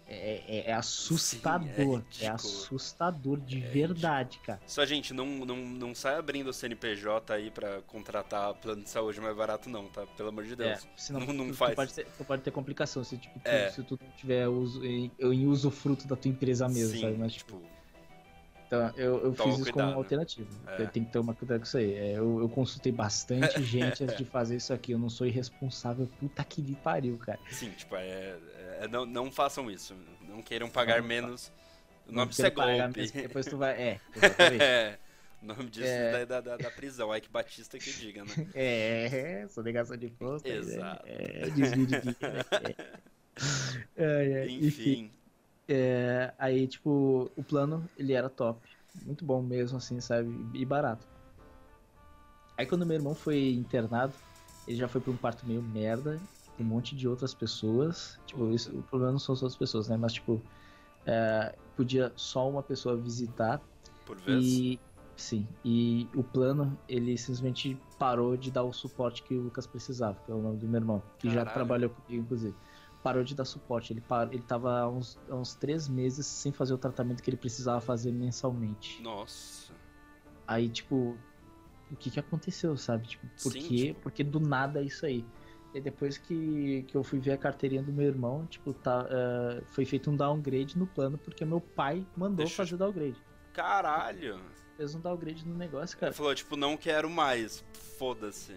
É, é, é, assustador. Sim, é, é, assustador de é verdade, cara. Só, gente, não, não, não sai abrindo o CNPJ aí pra contratar plano de saúde mais barato, não, tá? Pelo amor de Deus. É, senão não, não tu, faz. Tu pode, ter, tu pode ter complicação se, tipo, tu, É. se tu tiver uso, em, em uso fruto da tua empresa mesmo, Sim, sabe? Mas, tipo, tipo, então, eu, eu Toma fiz isso cuidado. como alternativa. É. Tem que tomar cuidado com isso aí. É, eu, eu consultei bastante gente antes de fazer isso aqui. Eu não sou irresponsável. Puta que lhe pariu, cara. sim, tipo, é, é- não, não façam isso. Não queiram pagar Não, menos. O nome disso é golpe. mesmo, Depois tu vai. É, exatamente. É, o nome disso É. é da, da, da prisão. Ike Batista que diga, né? É, sonegação de imposto. né? Exato. É, desvio de dinheiro. É. Ai, enfim. É, aí, tipo, o plano, ele era top. Muito bom mesmo, assim, sabe? E barato. Aí quando meu irmão foi internado, ele já foi pra um quarto meio merda, com um monte de outras pessoas. Tipo, isso, o problema não são as outras pessoas, né? Mas, tipo, é, podia só uma pessoa visitar. Por vez. E, sim, e o plano, ele simplesmente parou de dar o suporte que o Lucas precisava, que é o nome do meu irmão, que já Caralho. trabalhou comigo, inclusive. Parou de dar suporte. Ele, par... ele tava há uns, há uns três meses sem fazer o tratamento que ele precisava fazer mensalmente. Nossa. Aí, tipo, o que que aconteceu, sabe? Tipo, por Sim, quê? tipo- Porque do nada é isso aí. E depois que, que eu fui ver a carteirinha do meu irmão, tipo, tá, eh, foi feito um downgrade no plano, porque meu pai mandou Deixa fazer downgrade. Caralho. Fez um downgrade no negócio, Ele cara. falou, tipo, não quero mais. Foda-se.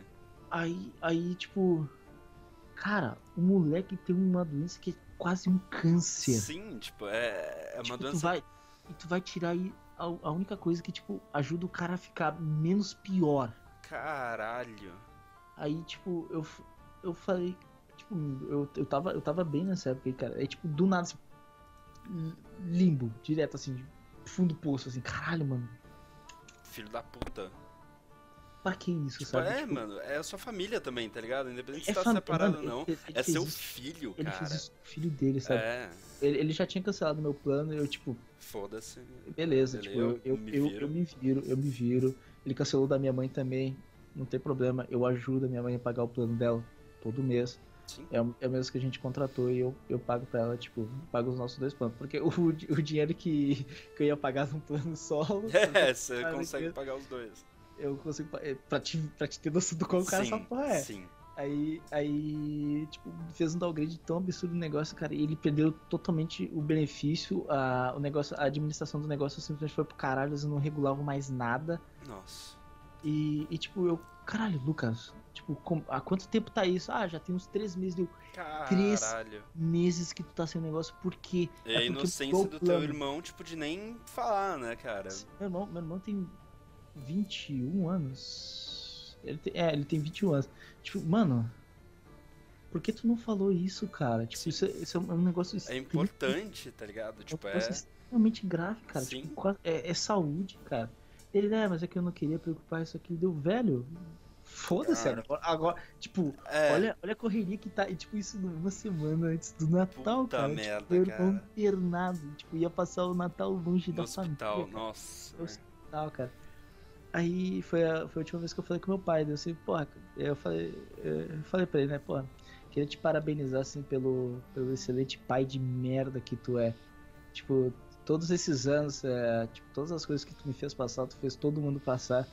Aí, aí, tipo, cara, o moleque tem uma doença que é quase um câncer. Sim, tipo, é, é uma Tipo, tu doença. vai, e tu vai tirar aí a, a única coisa que, tipo, ajuda o cara a ficar menos pior. Caralho. Aí, tipo, eu, eu falei, tipo, eu, eu, tava, eu tava bem nessa época aí, cara. Aí, tipo, do nada, assim, li- limbo, direto, assim, fundo do poço, assim, caralho, mano, Filho da puta. Pra que isso, Tipo, sabe? é, Tipo, mano, é a sua família também, tá ligado? Independente se é tá fam- separado ou não. ele- ele É seu filho, Ele cara. fez isso com o filho dele, sabe? É, Ele, ele já tinha cancelado meu plano e eu, tipo, foda-se. beleza, Ele, tipo, eu eu, eu, me eu, viro. eu me viro, eu me viro. Ele cancelou da minha mãe também, não tem problema, eu ajudo a minha mãe a pagar o plano dela todo mês. Sim. É o, é o mesmo que a gente contratou e eu, eu pago pra ela, tipo, pago os nossos dois planos. Porque o, o dinheiro que, que eu ia pagar num plano solo, É, você consegue pagar os dois. Eu consigo. é, Pra te, pra te ter noção do qual cara sim, essa porra é. sim. Aí, aí, tipo, fez um downgrade tão absurdo no negócio, cara, e ele perdeu totalmente o benefício, a, o negócio, a administração do negócio simplesmente foi pro caralho, eles não regulavam mais nada. Nossa. E, e, tipo, eu, caralho, Lucas, tipo, com- há quanto tempo tá isso? Ah, já tem uns três meses, deu Três- Caralho. meses que tu tá sem o negócio, por quê? É a inocência o do teu plano. irmão, tipo, de nem falar, né, cara? Meu irmão, meu irmão tem 21 anos. Ele tem, é, ele tem 21 anos. Tipo, mano, por que tu não falou isso, cara? Tipo, isso, é- isso é um negócio É importante, tá ligado? É um Tipo, negócio é. extremamente grave, cara. Sim. Tipo, é, é saúde, cara. Ele, é, mas é que eu não queria preocupar isso aqui. Deu, velho. Foda-se agora. Agora, tipo, É, olha, olha a correria que tá. E, tipo, isso uma semana antes do Natal, Puta cara. merda, tipo, irmão cara. internado. Tipo, ia passar o Natal longe no da hospital, família. nossa. Eu- tal, cara. Aí foi a, foi a última vez que eu falei com meu pai. Eu assim, porra, eu falei, eu falei pra ele, né, porra, queria te parabenizar assim pelo, pelo excelente pai de merda que tu é. Tipo, todos esses anos, é, tipo, todas as coisas que tu me fez passar, tu fez todo mundo passar.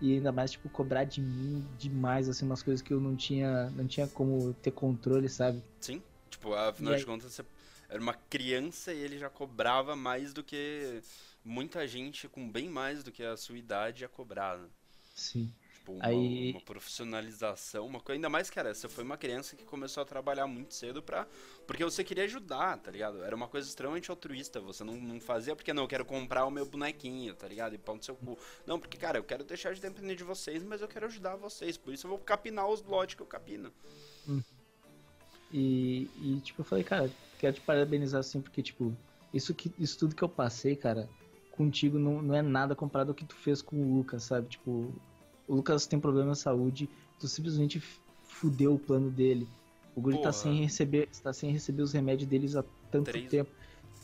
E ainda mais, tipo, cobrar de mim demais, assim, umas coisas que eu não tinha, não tinha como ter controle, sabe? Sim. Tipo, afinal de contas, você era uma criança e ele já cobrava mais do que muita gente com bem mais do que a sua idade ia cobrar. Né? Sim. Tipo, uma, Aí- uma profissionalização, uma coisa. Ainda mais, cara, você foi uma criança que começou a trabalhar muito cedo pra. Porque você queria ajudar, tá ligado? Era uma coisa extremamente altruísta. Você não, não fazia porque não, eu quero comprar o meu bonequinho, tá ligado? E pau no seu cu. Não, porque, cara, eu quero deixar de depender de vocês, mas eu quero ajudar vocês. Por isso eu vou capinar os lotes que eu capino. E, e, tipo, eu falei, cara, quero te parabenizar assim, porque, tipo, isso, que, isso tudo que eu passei, cara, contigo não, não é nada comparado ao que tu fez com o Lucas, sabe? Tipo, o Lucas tem problema de saúde, tu simplesmente fudeu o plano dele. O guri tá Porra. sem receber, tá sem receber os remédios deles há tanto Três- tempo.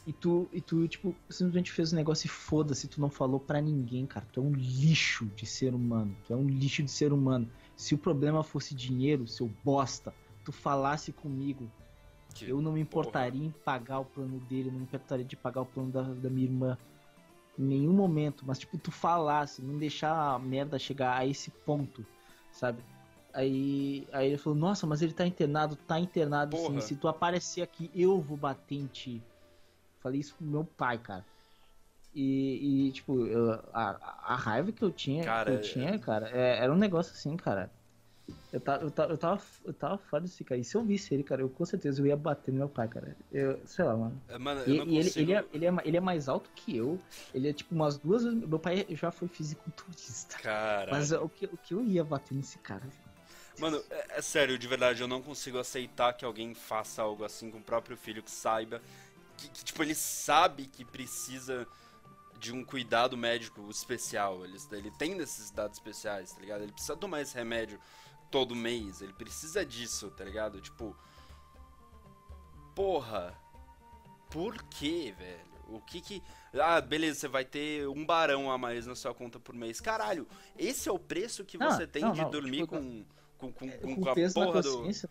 E tu, e tu, tipo, simplesmente fez um negócio e foda-se, tu não falou pra ninguém, cara. Tu é um lixo de ser humano. Tu é um lixo de ser humano. Se o problema fosse dinheiro, seu bosta, tu falasse comigo, Que- eu não me importaria em pagar o plano dele, não me importaria de pagar o plano da, da minha irmã. Em nenhum momento, mas tipo, tu falasse, não deixar a merda chegar a esse ponto, sabe? Aí, aí ele falou, nossa, mas ele tá internado, tá internado sim. Porra. Se tu aparecer aqui, eu vou bater em ti. Falei isso pro meu pai, cara. E, e, tipo, eu- a, a raiva que eu tinha, Cara, que eu tinha, cara, é- era um negócio assim, cara. Eu tava, eu tava, eu tava, eu tava fora desse cara. E se eu visse ele, cara, eu com certeza eu ia bater no meu pai, cara. Eu, sei lá, mano. É, Mano, E, e ele, ele, é, ele, é, ele é mais alto que eu. Ele é tipo umas duas. Meu pai já foi fisiculturista. Cara. Mas o que, o que eu ia bater nesse cara? Mano, é, é sério, de verdade, eu não consigo aceitar que alguém faça algo assim com o próprio filho, que saiba. Que, que, tipo, ele sabe que precisa de um cuidado médico especial. Ele, ele tem necessidades especiais, tá ligado? Ele precisa tomar esse remédio todo mês. Ele precisa disso, tá ligado? Tipo. Porra. Por quê, velho? O que que. Ah, beleza, você vai ter um barão a mais na sua conta por mês. Caralho, esse é o preço que Não, você tem não, de não, dormir tipo, com, com, com, com, Com com a porra do. consciência.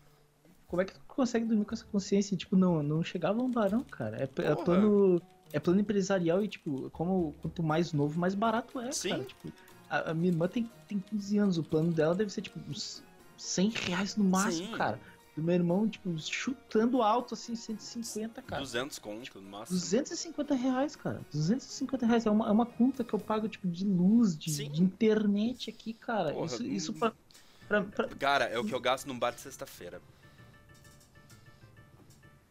Como é que tu consegue dormir com essa consciência? Tipo, não, não chegava um barão, cara. É, é plano. É plano empresarial e, tipo, como quanto mais novo, mais barato é, Sim. cara. Tipo, a, a minha irmã tem, tem 15 anos, o plano dela deve ser, tipo, uns 100 reais no máximo, Sim. cara. Do meu irmão, tipo, chutando alto, assim, 150, cara. 200 conto no máximo. 250 reais, cara. 250 reais. É uma, é uma conta que eu pago, tipo, de luz, de, de internet aqui, cara. Porra, isso, hum. isso pra, pra, pra- Cara, é o que eu gasto num bar de sexta-feira,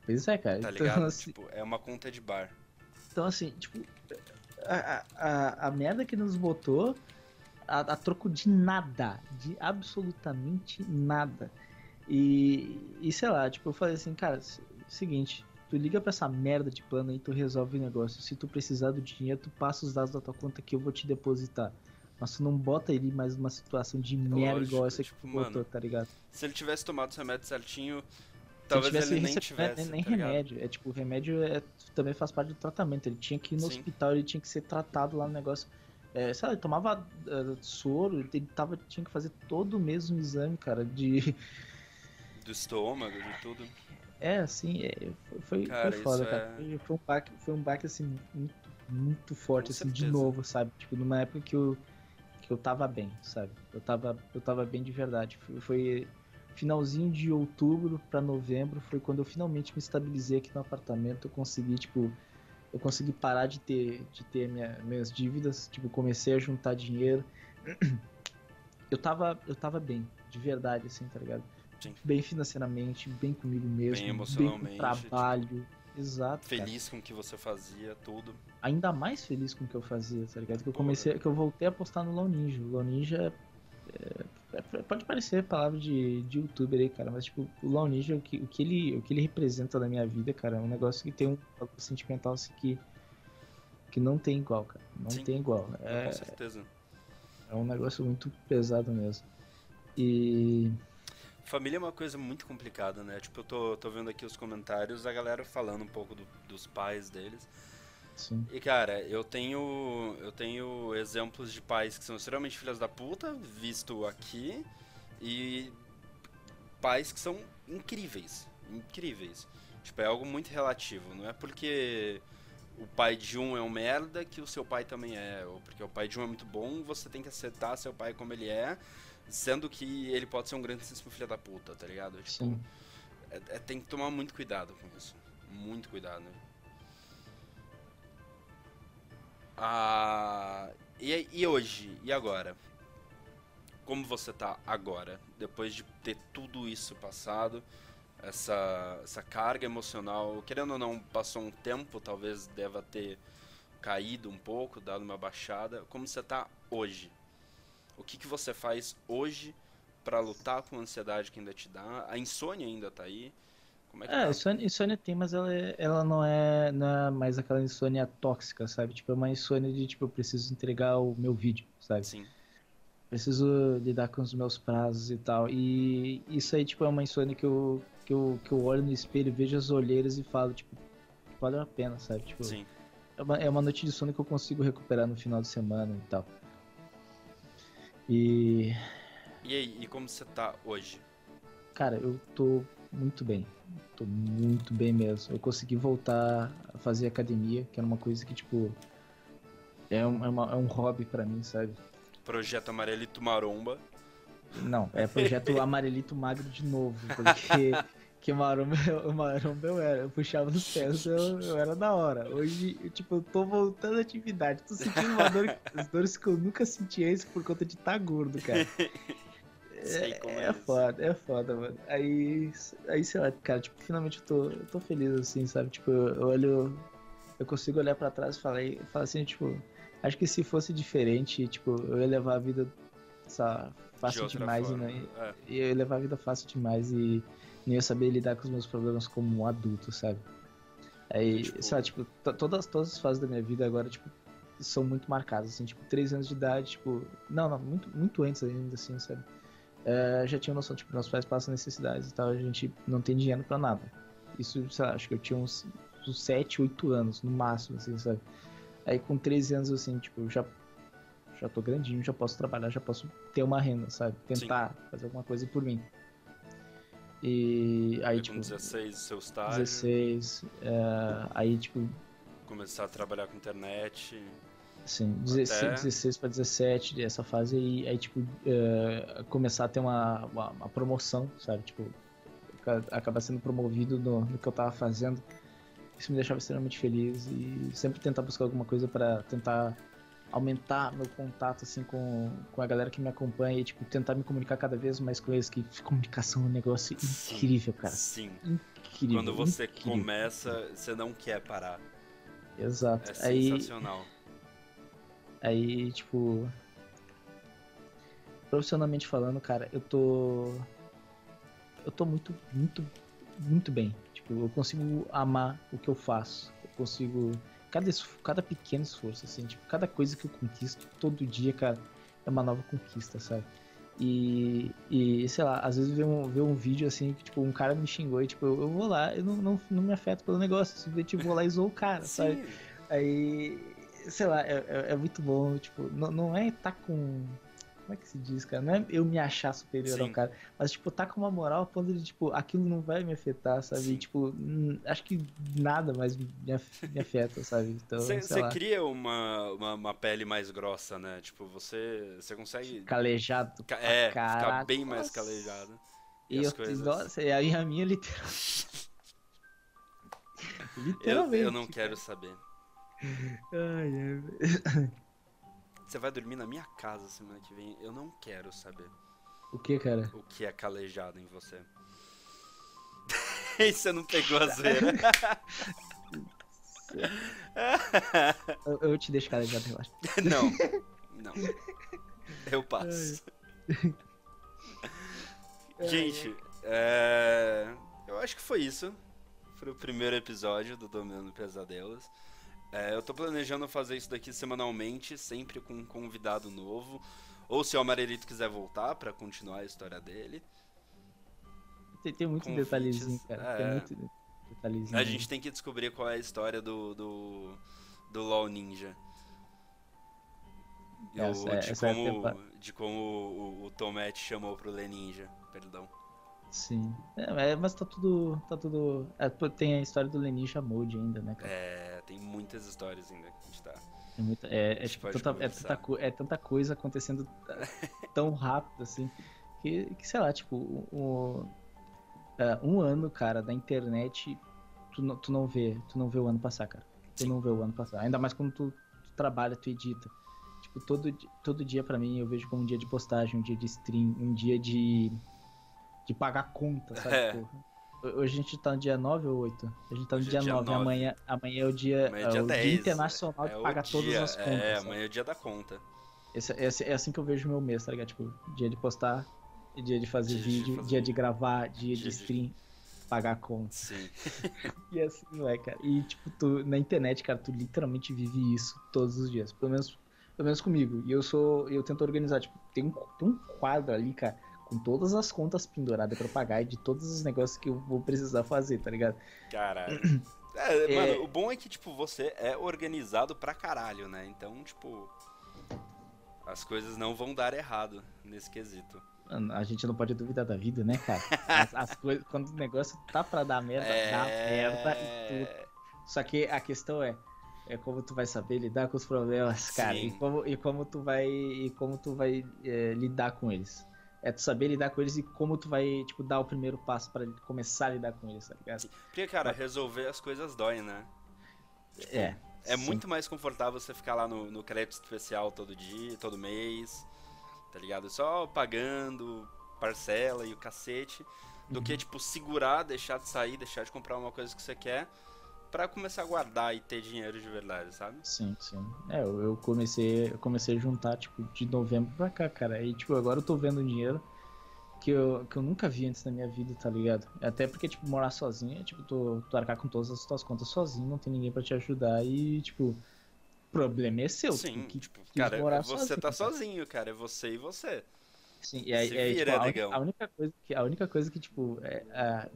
Pois é, cara. tá Então, ligado? assim, Tipo, é uma conta de bar. então, assim, tipo, a, a, a merda que nos botou a, a troco de nada. De absolutamente nada. E, e sei lá, tipo, eu falei assim, cara, se- seguinte, tu liga pra essa merda de plano aí, tu resolve o negócio. Se tu precisar do dinheiro, tu passa os dados da tua conta que eu vou te depositar. Mas tu não bota ele mais numa situação de merda Lógico, igual essa que tipo, tu botou, tá ligado? Se ele tivesse tomado os remédios certinho, talvez tivesse ele nem rece- tivesse. Nem, nem tá ligado? remédio. É tipo, o remédio é, também faz parte do tratamento. Ele tinha que ir no Sim. hospital, ele tinha que ser tratado lá no negócio. É, sei lá, ele tomava eh, soro, ele tava, tinha que fazer todo mês um exame, cara, de. Do estômago, de tudo. É, assim, é, foi, Cara, foi foda, cara. é- Foi, um baque, foi um baque, assim, muito, muito forte, Com assim, de certeza. novo, sabe? Tipo, numa época que eu, que eu tava bem, sabe? Eu tava, eu tava bem de verdade. Foi, foi finalzinho de outubro pra novembro, foi quando eu finalmente me estabilizei aqui no apartamento. Eu consegui, tipo, eu consegui parar de ter, de ter minha, minhas dívidas, tipo, comecei a juntar dinheiro. Eu tava, eu tava bem, de verdade, assim, tá ligado? Sim. Bem financeiramente, bem comigo mesmo, Bem emocionalmente, com trabalho. Exato. cara. Feliz com o que você fazia, tudo. Ainda mais feliz com o que eu fazia, tá ligado? Que eu Porra. comecei, que eu voltei a postar no Law Ninja. O Law Ninja é, é- pode parecer palavra de, de youtuber aí, cara, mas tipo, o Law Ninja, o que, o, que ele, o que ele representa na minha vida, cara, é um negócio que tem um valor sentimental assim que, que não tem igual, cara. Não Sim. tem igual. Com É, certeza. é um negócio muito pesado mesmo. E. Família é uma coisa muito complicada, né? Tipo, eu tô, tô vendo aqui os comentários, a galera falando um pouco do- dos pais deles. Sim. E cara, eu tenho eu tenho exemplos de pais que são extremamente filhas da puta, visto aqui, e pais que são incríveis, incríveis. Tipo, é algo muito relativo, não é porque o pai de um é um merda que o seu pai também é, ou porque o pai de um é muito bom, você tem que aceitar seu pai como ele é, sendo que ele pode ser um grandíssimo filho da puta, tá ligado? Tipo, Sim. é, é, tem que tomar muito cuidado com isso. Muito cuidado. Ah, e, e hoje? E agora? Como você tá agora? Depois de ter tudo isso passado, essa, essa carga emocional, querendo ou não, passou um tempo, talvez deva ter caído um pouco, dado uma baixada. Como você tá hoje? O que, que você faz hoje para lutar com a ansiedade que ainda te dá? A insônia ainda tá aí? Como é que é, tá? insônia, insônia tem, mas ela, é, ela não, é, não é mais aquela insônia tóxica, sabe? Tipo, é uma insônia de, tipo, eu preciso entregar o meu vídeo, sabe? Sim. Preciso lidar com os meus prazos e tal. E isso aí, tipo, é uma insônia que eu, que eu, que eu olho no espelho, vejo as olheiras e falo, tipo, valeu a pena, sabe? Tipo, Sim. É uma, é uma noite de sono que eu consigo recuperar no final de semana e tal. E. E aí, e como você tá hoje? Cara, eu tô muito bem. Tô muito bem mesmo. Eu consegui voltar a fazer academia, que era uma coisa que, tipo. É um, é uma, é um hobby para mim, sabe? Projeto Amarelito Maromba. Não, é projeto Amarelito Magro de novo, porque que maromba, o maromba eu era. Eu puxava os pés, eu, eu era da hora. Hoje, eu, tipo, eu tô voltando à atividade. Tô sentindo uma dor, as dores que eu nunca senti antes por conta de estar tá gordo, cara. É, é, é foda, é foda, mano. Aí, aí, sei lá, cara, tipo, finalmente eu tô, eu tô feliz, assim, sabe? Tipo, eu olho. Eu consigo olhar pra trás e falar, e falar assim, tipo, acho que se fosse diferente, tipo, eu ia levar a vida, sabe, fácil de demais. Forma, e, é. Eu ia levar a vida fácil demais e não ia saber lidar com os meus problemas como um adulto, sabe? Aí, tipo... sei lá, tipo, todas, todas as fases da minha vida agora, tipo, são muito marcadas, assim, tipo, três anos de idade, tipo, não, não, muito, muito antes ainda, assim, sabe? É, já tinha noção, tipo, meus pais passam necessidades e tal, a gente não tem dinheiro para nada. Isso, sei lá, acho que eu tinha uns, uns 7, 8 anos, no máximo, assim, sabe? Aí com 13 anos, assim, tipo, já, já tô grandinho, já posso trabalhar, já posso ter uma renda, sabe? Tentar Sim. fazer alguma coisa por mim. E aí, e tipo. 16, seu estágio. 16. É, aí, tipo. Começar a trabalhar com internet. Sim, 16, até... 16 para 17, essa fase aí, aí tipo, é, começar a ter uma, uma, uma, promoção, sabe? Tipo, acabar sendo promovido no, no que eu tava fazendo. Isso me deixava extremamente feliz e sempre tentar buscar alguma coisa para tentar aumentar meu contato assim com, com a galera que me acompanha e tipo tentar me comunicar cada vez mais com eles que comunicação é um negócio sim, incrível cara sim incrível quando você incrível. começa você não quer parar exato é sensacional aí, aí tipo profissionalmente falando cara eu tô eu tô muito muito muito bem tipo eu consigo amar o que eu faço eu consigo cada, cada pequeno esforço, assim, tipo, cada coisa que eu conquisto todo dia, cara, é uma nova conquista, sabe? E, e sei lá, às vezes ver um, ver um vídeo assim, que tipo, um cara me xingou e tipo, eu, eu vou lá, eu não, não, não me afeto pelo negócio, simplesmente tipo, vou lá e zoo o cara, sabe? Aí, sei lá, é, é, é, muito bom, tipo, não, não é tá com como é que se diz, cara? Não é eu me achar superior Sim. ao cara, mas, tipo, tá com uma moral a ponto de, tipo, aquilo não vai me afetar, sabe? Tipo, acho que nada mais me, afeta, sabe? Então, Você cria uma, uma, uma, pele mais grossa, né? Tipo, você, você consegue... Calejado. Ca é, ficar bem mais calejado. E, e eu, coisas... nossa, e a minha literal... Literalmente. Eu, eu não quero saber. Ai, ai. Você vai dormir na minha casa semana que vem. Eu não quero saber. O que, cara? O que é calejado em você. e você não pegou a zoeira. eu, eu te deixo calejado, relaxa. não, não. Eu passo. Gente, é... eu acho que foi isso. Foi o primeiro episódio do Dominando Pesadelos. É, eu tô planejando fazer isso daqui semanalmente, sempre com um convidado novo. Ou se o Amarelito quiser voltar para continuar a história dele. Tem, tem muito Convites, detalhezinho, cara. É... Tem muito detalhezinho. A gente tem que descobrir qual é a história do, do, do LOL Ninja. Essa, é, de, como, é de como o, o Tomete chamou pro Leninja, perdão. Sim. É, mas tá tudo. Tá tudo. É, tem a história do Lenisha Mode ainda, né, cara? É, tem muitas histórias ainda que a gente tá. É, muita, é, é, tipo, tanta, é, tanta, é tanta coisa acontecendo tão rápido, assim. Que, que sei lá, tipo, o, uh, um ano, cara, da internet, tu não, tu não vê, tu não vê o ano passar, cara. Tu Sim. não vê o ano passar. Ainda mais quando tu, tu trabalha, tu edita. Tipo, todo, todo dia para mim eu vejo como um dia de postagem, um dia de stream, um dia de. de pagar conta, sabe? É. Hoje a gente tá no dia 9 ou 8? A gente tá no dia, dia 9. 9. Amanhã, amanhã é o dia, amanhã é, dia, é o 10. dia internacional é de pagar dia, todas as contas. É, amanhã é o dia da conta. Esse, esse, é assim que eu vejo o meu mês, tá ligado? Tipo, dia de postar, dia de fazer dia vídeo, de fazer... dia de gravar, dia, de stream, pagar conta. Sim. e assim, não é, cara. E, tipo, tu, na internet, cara, tu literalmente vive isso todos os dias. Pelo menos, pelo menos comigo. E eu sou. Eu tento organizar, tipo, tem um, tem um quadro ali, cara com todas as contas penduradas para pagar e de todos os negócios que eu vou precisar fazer, tá ligado? Caralho. É, é, mano, o bom é que, tipo, você é organizado pra caralho, né? Então, tipo. As coisas não vão dar errado nesse quesito. Mano, a gente não pode duvidar da vida, né, cara? As, as coisas, quando o negócio tá pra dar merda, é... dá merda e tudo. Só que a questão é, é como tu vai saber lidar com os problemas, cara, e como, e como tu vai, e como tu vai é, lidar com eles é tu saber lidar com eles e como tu vai, tipo, dar o primeiro passo para começar a lidar com eles, tá ligado? Porque, cara, resolver as coisas dói, né? Tipo, é. É sim. muito mais confortável você ficar lá no, no crédito especial todo dia, todo mês, tá ligado? Só pagando parcela e o cacete, do uhum. que, tipo, segurar, deixar de sair, deixar de comprar uma coisa que você quer para começar a guardar e ter dinheiro de verdade, sabe? Sim, sim. É, eu comecei, eu comecei a juntar, tipo, de novembro pra cá, cara. E, tipo, agora eu tô vendo dinheiro que eu, que eu nunca vi antes na minha vida, tá ligado? Até porque, tipo, morar sozinho é, tipo, tu, tu arcar com todas as tuas contas sozinho, não tem ninguém para te ajudar e, tipo, o problema é seu. Sim, que, tipo, cara, você sozinho, tá cara. sozinho, cara. É você e você. Sim, e aí, é, tipo, a, a, única coisa que, a única coisa que, tipo, é, a,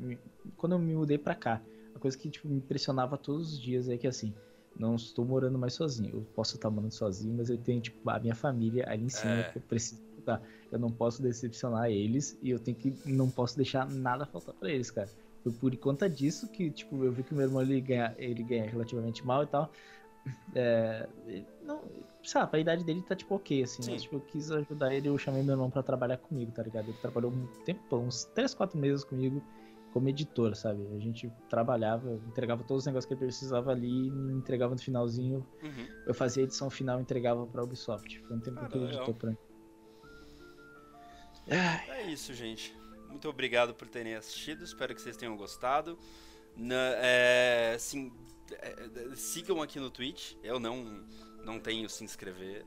quando eu me mudei pra cá, a coisa que tipo, me impressionava todos os dias é que assim, não estou morando mais sozinho. Eu posso estar morando sozinho, mas eu tenho tipo a minha família ali em cima é. que eu preciso cuidar. Eu não posso decepcionar eles e eu tenho que não posso deixar nada faltar para eles, cara. Foi por conta disso que tipo eu vi que o meu irmão ele ganha, ele ganha relativamente mal e tal. É, não, sabe, a idade dele tá tipo ok, assim, Sim. mas tipo, eu quis ajudar ele, eu chamei meu irmão para trabalhar comigo, tá ligado? Ele trabalhou um tempo, uns 3, 4 meses comigo como editor, sabe? A gente trabalhava, entregava todos os negócios que ele precisava ali, entregava no finalzinho. Uhum. Eu fazia a edição final e entregava pra Ubisoft. Foi um tempo que ele editou pra mim. É isso, gente. Muito obrigado por terem assistido. Espero que vocês tenham gostado. Na, é, sim, é, sigam aqui no Twitch. Eu não, não tenho se inscrever.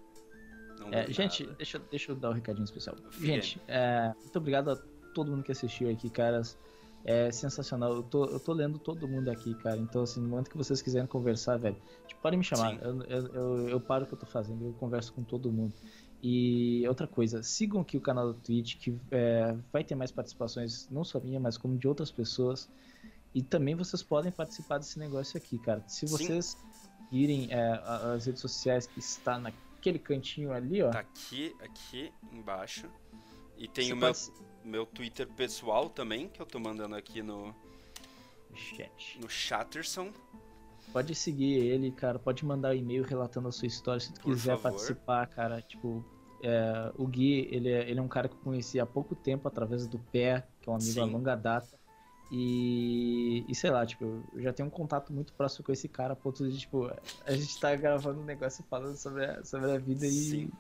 É, gente, deixa, deixa eu dar um recadinho especial. Gente, é, muito obrigado a todo mundo que assistiu aqui, caras é sensacional. Eu tô, eu tô lendo todo mundo aqui, cara. Então, assim, no momento que vocês quiserem conversar, velho, tipo, podem me chamar. Eu, eu, eu, eu, paro o que eu tô fazendo, eu converso com todo mundo. E outra coisa, sigam aqui o canal do Twitch, que é, vai ter mais participações, não só minha, mas como de outras pessoas. E também vocês podem participar desse negócio aqui, cara. Se vocês irem é, as redes sociais que está naquele cantinho ali, ó. Tá aqui, aqui embaixo. E tem Você o meu. Pode meu Twitter pessoal também, que eu tô mandando aqui no. Chat. No Chatterson. Pode seguir ele, cara. Pode mandar um e-mail relatando a sua história se tu Por quiser favor. participar, cara. Tipo, é, o Gui, ele é, ele é um cara que eu conheci há pouco tempo através do Pé, que é um amigo Sim. a longa data. E, e, sei lá, tipo, eu já tenho um contato muito próximo com esse cara, a ponto de, tipo, a gente tá gravando um negócio falando sobre a, sobre a vida Sim. e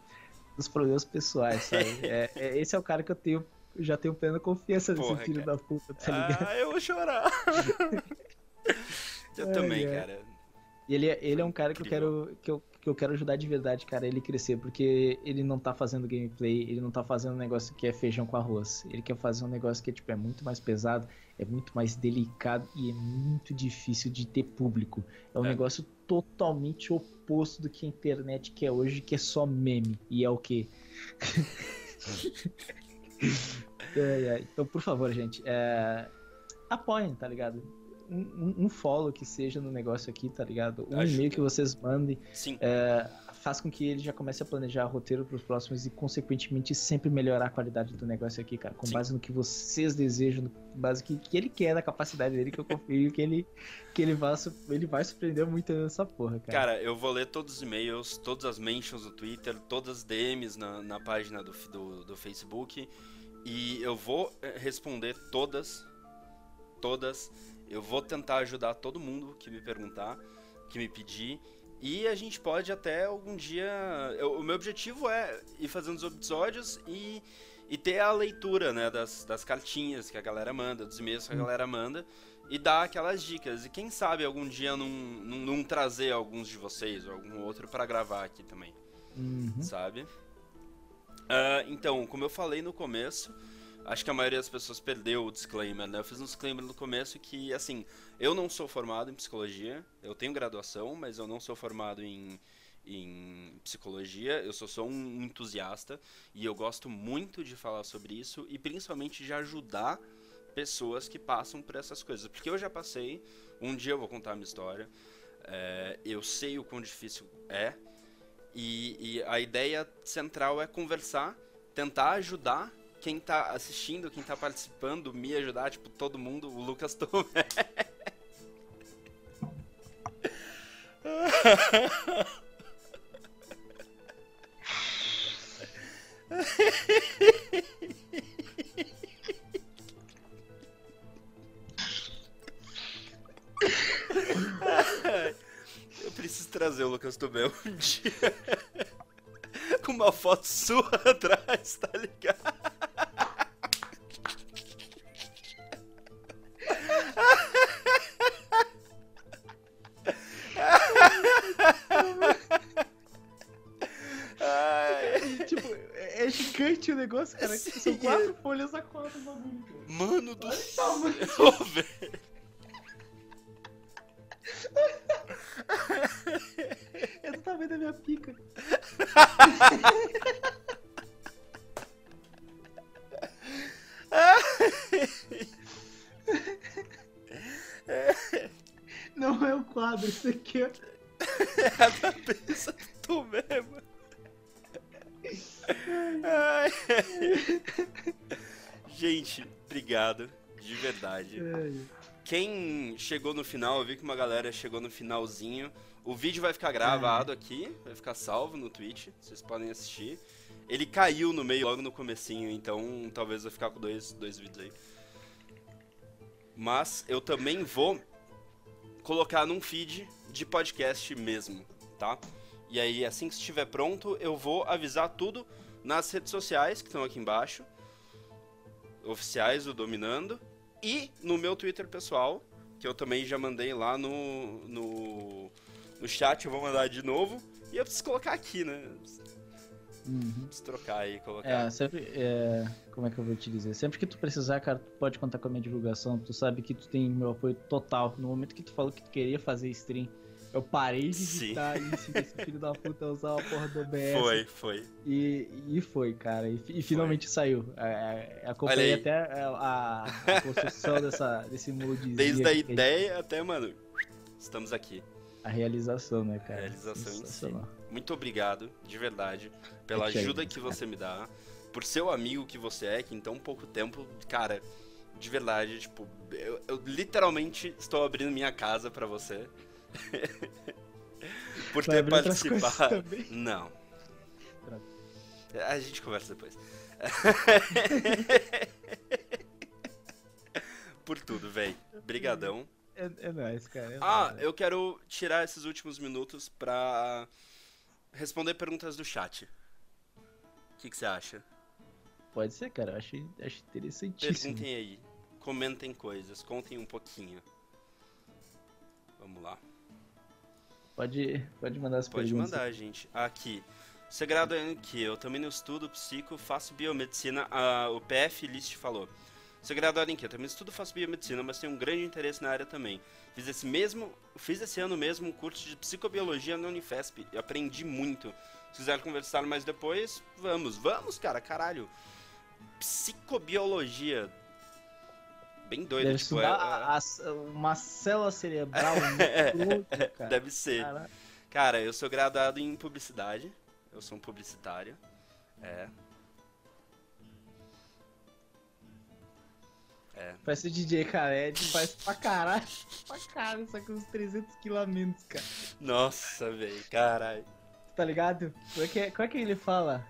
os problemas pessoais, sabe? é, é, esse é o cara que eu tenho eu já tenho plena confiança Porra, nesse filho cara. da puta, tá ligado? Ah, eu vou chorar. eu também, é. cara. E ele, é, ele é um cara que eu, quero, que, eu, que eu quero ajudar de verdade, cara, ele crescer, porque ele não tá fazendo gameplay, ele não tá fazendo um negócio que é feijão com arroz. Ele quer fazer um negócio que é, tipo, é muito mais pesado, é muito mais delicado e é muito difícil de ter público. É um é. negócio totalmente oposto do que a internet quer hoje, que é só meme. E é o quê? é, é. Então, por favor, gente, é... apoiem, tá ligado? Um, um, follow que seja no negócio aqui, tá ligado? Um e-mail que vocês mandem. Sim. É, faz com que ele já comece a planejar roteiro para os próximos e, consequentemente, sempre melhorar a qualidade do negócio aqui, cara. Com Sim. base no que vocês desejam, com base no que, que ele quer, da capacidade dele, que eu confio que ele, que ele, vai, ele vai surpreender muito nessa porra, cara. Cara, eu vou ler todos os e-mails, todas as mentions no Twitter, todas as DMs na, na página do, do, do Facebook. E eu vou eh, responder todas todas. Eu vou tentar ajudar todo mundo que me perguntar, que me pedir. E a gente pode até algum dia. Eu, o meu objetivo é ir fazendo os episódios e, e ter a leitura né, das, das cartinhas que a galera manda, dos e-mails que a galera manda, e dar aquelas dicas. E quem sabe algum dia não, não, não trazer alguns de vocês ou algum outro para gravar aqui também. Uhum. Sabe? Uh, então, como eu falei no começo, acho que a maioria das pessoas perdeu o disclaimer, né? Eu fiz um disclaimer no começo que, assim, eu não sou formado em psicologia, eu tenho graduação, mas eu não sou formado em, em psicologia, eu sou só um entusiasta e eu gosto muito de falar sobre isso e principalmente de ajudar pessoas que passam por essas coisas, porque eu já passei, um dia eu vou contar a minha história, é, eu sei o quão difícil é e, e a ideia central é conversar, tentar ajudar quem tá assistindo, quem tá participando, me ajudar, tipo, todo mundo, o Lucas Tomé. preciso trazer o Lucas Tomé um dia. Com uma foto sua atrás, tá ligado? gigante o negócio, cara. São quatro folhas a quatro bagulho. Mano do céu, velho. Pica. Não é o quadro, isso aqui é. É a cabeça do mano. Gente, obrigado, de verdade. Quem chegou no final, eu vi que uma galera chegou no finalzinho. O vídeo vai ficar gravado aqui, vai ficar salvo no Twitch, vocês podem assistir. Ele caiu no meio logo no comecinho, então talvez eu ficar com dois, dois vídeos aí. Mas eu também vou colocar num feed de podcast mesmo, tá? E aí, assim que estiver pronto, eu vou avisar tudo nas redes sociais que estão aqui embaixo. Oficiais, o Dominando. E no meu Twitter pessoal, que eu também já mandei lá no, no, no chat, eu vou mandar de novo. E eu preciso colocar aqui, né? Uhum. Preciso trocar aí, colocar. É, sempre. É, como é que eu vou te dizer? Sempre que tu precisar, cara, tu pode contar com a minha divulgação. Tu sabe que tu tem meu apoio total. No momento que tu falou que tu queria fazer stream eu parei de digitar isso esse filho da puta usar a porra do OBS. Foi, foi. E, e foi, cara. E, e finalmente saiu. É, é acompanhei até a, a, construção dessa, desse molde. Desde a ideia até, mano, estamos aqui. A realização, né, cara? A realização em si. Muito obrigado, de verdade, pela ajuda que você me dá, por ser o amigo que você é, que em tão pouco tempo, cara, de verdade, tipo, eu, eu literalmente estou abrindo minha casa para você. Por ter participado. Não. A gente conversa depois. Por tudo, velho. Brigadão. É, é nóis, cara. É ah, nóis. eu quero tirar esses últimos minutos pra responder perguntas do chat. O que, você acha? Pode ser, cara. Eu acho, acho interessantíssimo. Perguntem aí. Comentem coisas. Contem um pouquinho. Vamos lá. Pode, pode mandar as pode perguntas. Pode mandar, gente. Aqui. Segredo é que eu também não estudo psico, faço biomedicina. Ah, o PF List falou. Segredo é que eu também estudo, faço biomedicina, mas tenho um grande interesse na área também. Fiz esse mesmo, fiz esse ano mesmo um curso de psicobiologia na Unifesp e aprendi muito. Se quiser conversar mais depois, vamos, vamos, cara, caralho. Psicobiologia, bem doido. Deve tipo, é, a, a, uma célula cerebral muito cara. Deve ser. Caraca. Cara, eu sou graduado em publicidade. Eu sou um publicitário. É. É. Vai ser DJ. É faz pra caralho. pra caralho, só que uns 300 km, cara. Nossa, velho, caralho. Tá ligado? Qual é, que, é, qual é que ele fala?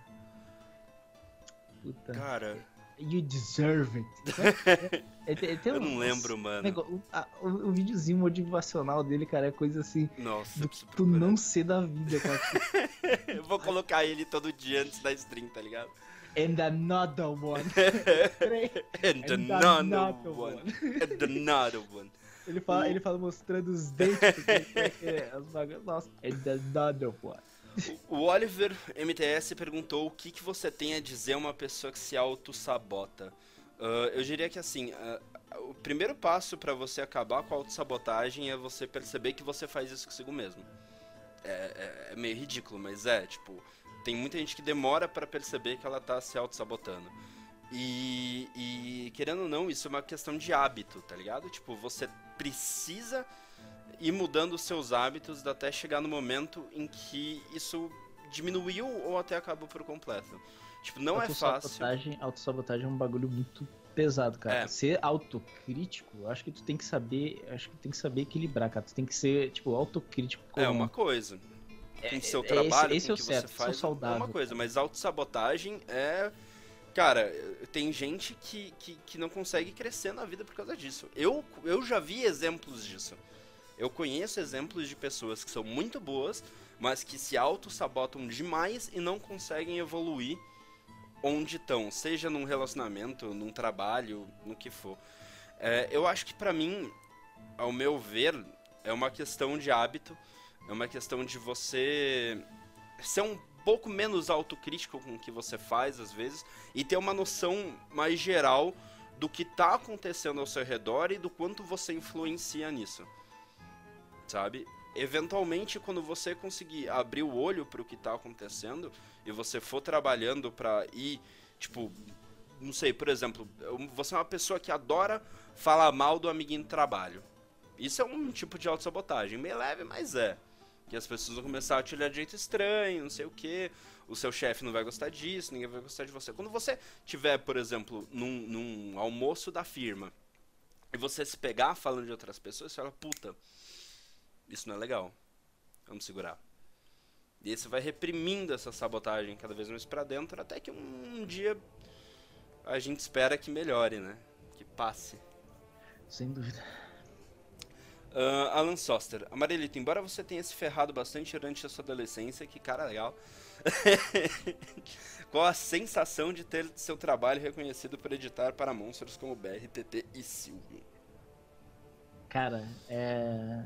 Puta. Cara, You deserve it. É, é, é, eu não lembro, mano. Negócio, o, o, o, videozinho motivacional dele, cara, é coisa assim. Nossa, do que tu não ser da vida, cara. eu vou colocar ele todo dia antes da stream, tá ligado? And another one. And, And another, another one. one. And another one. Ele fala, ele fala mostrando os dentes. é, as Nossa, and another one. O Oliver MTS perguntou o que, que você tem a dizer a uma pessoa que se auto-sabota. Uh, eu diria que assim, uh, o primeiro passo para você acabar com a autossabotagem é você perceber que você faz isso consigo mesmo. É, é, é meio ridículo, mas é, tipo, tem muita gente que demora para perceber que ela tá se auto-sabotando. E, e, querendo ou não, isso é uma questão de hábito, tá ligado? Tipo, você precisa ir mudando os seus hábitos até chegar no momento em que isso diminuiu ou até acabou por completo. Tipo, não é fácil. Autossabotagem é um bagulho muito pesado, cara. É. Ser autocrítico, acho que tu tem que saber, acho que tem que saber equilibrar, cara. Tu tem que ser, tipo, autocrítico com... É uma coisa. Com é, o seu trabalho, esse, esse com o que certo, você faz, saudável, é uma coisa, mas autossabotagem é Cara, tem gente que, que, que não consegue crescer na vida por causa disso. Eu, eu já vi exemplos disso. Eu conheço exemplos de pessoas que são muito boas, mas que se auto-sabotam demais e não conseguem evoluir onde estão, seja num relacionamento, num trabalho, no que for. É, eu acho que para mim, ao meu ver, é uma questão de hábito, é uma questão de você ser um pouco menos autocrítico com o que você faz às vezes e ter uma noção mais geral do que está acontecendo ao seu redor e do quanto você influencia nisso. Sabe? Eventualmente, quando você conseguir abrir o olho para o que está acontecendo e você for trabalhando para ir, tipo, não sei, por exemplo, você é uma pessoa que adora falar mal do amiguinho do trabalho. Isso é um tipo de autossabotagem, meio leve, mas é. Que as pessoas vão começar a te olhar de jeito estranho, não sei o que. O seu chefe não vai gostar disso, ninguém vai gostar de você. Quando você tiver, por exemplo, num, num almoço da firma e você se pegar falando de outras pessoas, você fala, puta, isso não é legal. Vamos segurar. E aí você vai reprimindo essa sabotagem cada vez mais para dentro, até que um, um dia a gente espera que melhore, né? Que passe. Sem dúvida. Uh, Alan Soster. Amarelito, embora você tenha se ferrado bastante durante a sua adolescência, que cara legal. Qual a sensação de ter seu trabalho reconhecido por editar para monstros como BRTT e Silvio? Cara, é.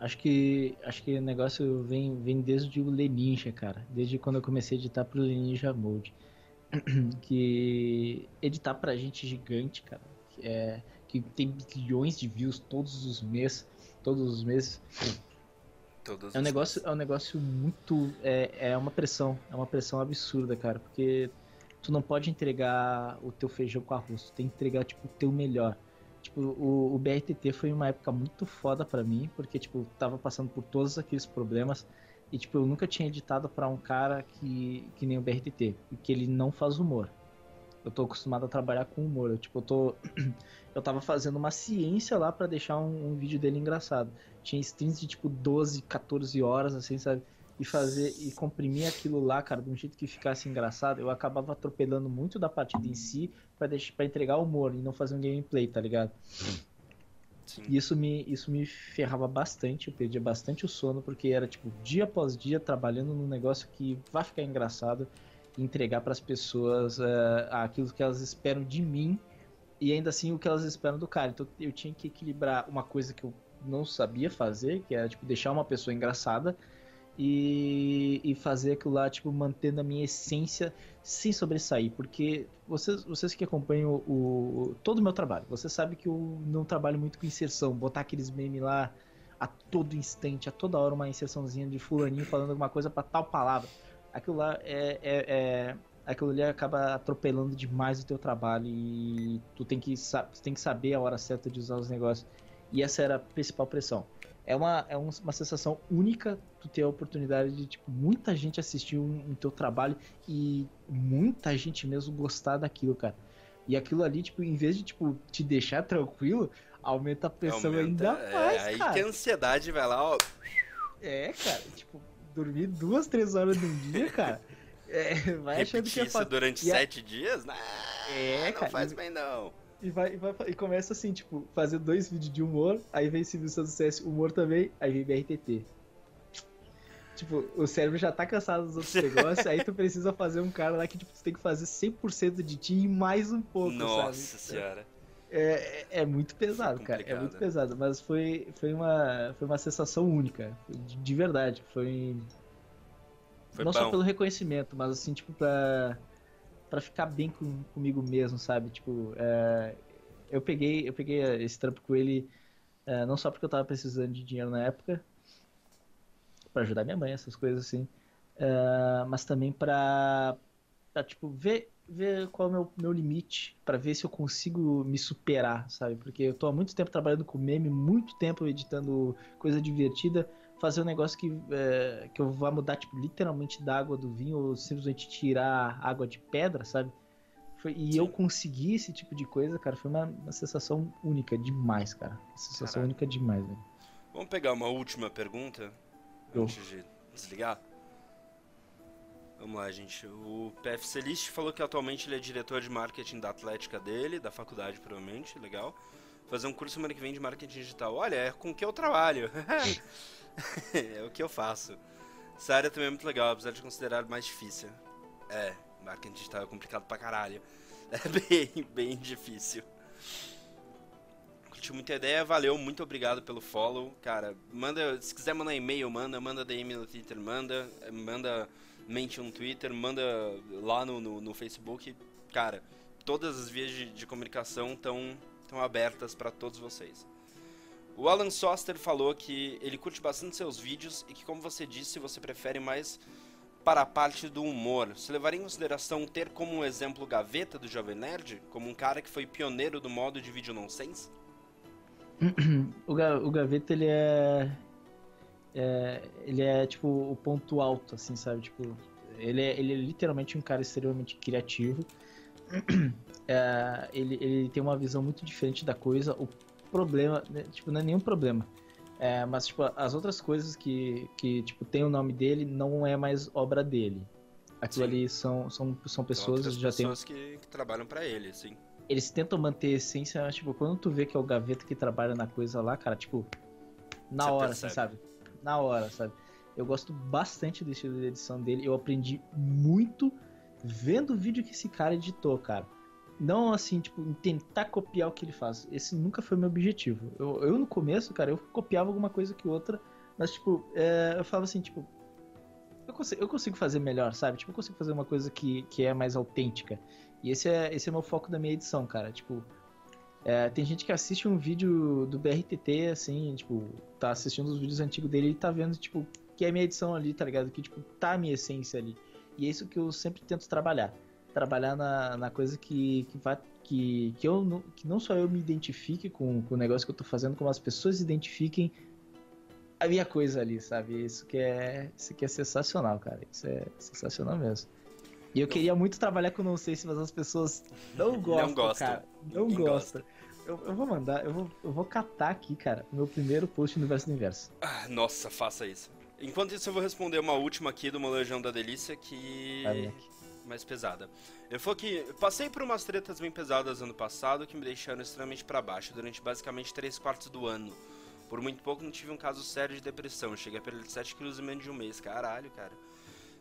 Acho que acho que o negócio vem, vem desde o Leninja, cara. Desde quando eu comecei a editar pro Leninja Mode. que editar pra gente gigante, cara. É, que tem bilhões de views todos os meses, todos os meses. Todos é um negócio, meses. é um negócio muito, é, é uma pressão, é uma pressão absurda, cara, porque tu não pode entregar o teu feijão com arroz, tu tem que entregar tipo o teu melhor. Tipo, o, o BRTT foi uma época muito foda para mim, porque tipo, tava passando por todos aqueles problemas e tipo, eu nunca tinha editado para um cara que que nem o BRTT, que ele não faz humor. Eu tô acostumado a trabalhar com humor. Eu, tipo, eu tô. eu tava fazendo uma ciência lá para deixar um, um, vídeo dele engraçado. Tinha streams de tipo 12, 14 horas, assim, sabe? E fazer e comprimir aquilo lá, cara, de um jeito que ficasse engraçado, eu acabava atropelando muito da partida em si para deixar para entregar humor e não fazer um gameplay, tá ligado? Sim. E isso me, isso me ferrava bastante, eu perdia bastante o sono, porque era tipo dia após dia trabalhando num negócio que vai ficar engraçado entregar para as pessoas uh, aquilo que elas esperam de mim e ainda assim o que elas esperam do cara. Então eu tinha que equilibrar uma coisa que eu não sabia fazer, que era tipo deixar uma pessoa engraçada e, e fazer aquilo lá, tipo, mantendo a minha essência sem sobressair. Porque vocês, vocês que acompanham o, o todo o meu trabalho, você sabe que eu não trabalho muito com inserção, botar aqueles memes lá a todo instante, a toda hora uma inserçãozinha de fulaninho falando alguma coisa para tal palavra aquilo lá é, é, é, aquilo ali acaba atropelando demais o teu trabalho e tu tem que, tu tem que saber a hora certa de usar os negócios. E essa era a principal pressão. É uma, é uma sensação única tu ter a oportunidade de, tipo, muita gente assistir um, um teu trabalho e muita gente mesmo gostar daquilo, cara. E aquilo ali, tipo, em vez de, tipo, te deixar tranquilo, aumenta a pressão aumenta, ainda mais, é, aí cara. que a ansiedade vai lá, ó. É, cara, tipo, dormir duas, três horas num dia, cara, É, vai achando que é isso fácil. durante E a- sete dias? Não, É, não cara, faz e- bem não. E, vai, e, vai, e começa assim, tipo, fazer dois vídeos de humor, aí vem Silvio Santos CS humor também, aí vem BRTT. Tipo, o cérebro já tá cansado dos outros negócios, aí tu precisa fazer um cara lá que tipo, tu tem que fazer 100% de ti e mais um pouco, Nossa sabe? senhora. É, é, é muito pesado, cara. É muito pesado. Mas foi, foi, uma, foi uma sensação única. De, de verdade. Foi. Foi não bom. só pelo reconhecimento, mas assim, tipo, pra, pra ficar bem com, comigo mesmo, sabe? Tipo, é, eu peguei eu peguei esse trampo com ele é, não só porque eu tava precisando de dinheiro na época, pra ajudar minha mãe, essas coisas assim, é, mas também pra tipo, ver, ver qual é o meu, meu limite, pra ver se eu consigo me superar, sabe? Porque eu tô há muito tempo trabalhando com meme, muito tempo editando coisa divertida, fazer um negócio que, é, que eu vá mudar, tipo, literalmente da água do vinho ou simplesmente tirar água de pedra, sabe? Foi- e Sim. eu consegui esse tipo de coisa, cara, foi uma, uma sensação única demais, cara. Uma sensação Caraca. única demais, velho. Vamos pegar uma última pergunta Eu. antes de desligar? Vamos lá, gente. O PFC List falou que atualmente ele é diretor de marketing da Atlética dele, da faculdade, provavelmente. Legal. Fazer um curso semana que vem de marketing digital. Olha, é com que eu trabalho. é o que eu faço. Essa área também é muito legal, apesar de considerar mais difícil. É, marketing digital é complicado pra caralho. É bem, bem difícil. Curtiu muita ideia, valeu, muito obrigado pelo follow. Cara, manda, se quiser mandar e-mail, manda, manda DM no Twitter, manda, manda mente no Twitter, manda lá no, no, no Facebook. Cara, todas as vias de, de comunicação estão abertas para todos vocês. O Alan Soster falou que ele curte bastante seus vídeos e que, como você disse, você prefere mais para a parte do humor. Você levaria em consideração ter como um exemplo Gaveta do Jovem Nerd? Como um cara que foi pioneiro do modo de vídeo nonsense? O, Ga- o Gaveta, ele é, é- Ele é, tipo, o ponto alto, assim, sabe? Tipo, ele é, ele é literalmente um cara extremamente criativo. É, ele, ele tem uma visão muito diferente da coisa. O problema, né, tipo, não é nenhum problema. É, mas, tipo, as outras coisas que, que, tipo, tem o nome dele não é mais obra dele. Aquilo Sim. ali são, são, são São pessoas que já tem pessoas que, que trabalham para ele, sim. eles tentam manter a essência, mas, tipo, quando tu vê que é o Gaveta que trabalha na coisa lá, cara, tipo, na Você hora, assim, sabe? Na hora, sabe? Eu gosto bastante do estilo de edição dele, eu aprendi muito vendo o vídeo que esse cara editou, cara. Não assim, tipo, em tentar copiar o que ele faz. Esse nunca foi meu objetivo. Eu, eu no começo, cara, eu copiava alguma coisa que outra, mas, tipo, é, eu falava assim, tipo, eu consigo, eu consigo fazer melhor, sabe? Tipo, eu consigo fazer uma coisa que, que é mais autêntica. E esse é, esse é meu foco da minha edição, cara. Tipo, é, tem gente que assiste um vídeo do BRTT, assim, tipo, tá assistindo os vídeos antigos dele e tá vendo, tipo, que é a minha edição ali, tá ligado? Que, tipo, tá a minha essência ali. E é isso que eu sempre tento trabalhar. Trabalhar na, na coisa que, que vai. Que, que, eu, não- que não só eu me identifique com, com o negócio que eu tô fazendo, como as pessoas se identifiquem a minha coisa ali, sabe? Isso que é, isso que é sensacional, cara. Isso é sensacional mesmo. E eu queria muito trabalhar com não sei se mas as pessoas não gostam, gostam. cara. Não Ninguém gostam. Eu, eu vou mandar, eu vou, eu vou catar aqui, cara, meu primeiro post no Universo do Universo. Ah, nossa, faça isso. Enquanto isso, eu vou responder uma última aqui do Molejão da Delícia, que... Moleque. Mais pesada. Ele falou que passei por umas tretas bem pesadas ano passado que me deixaram extremamente pra baixo durante basicamente 3 quartos do ano. Por muito pouco não tive um caso sério de depressão, cheguei a perder 7 quilos em menos de um mês. Caralho, cara.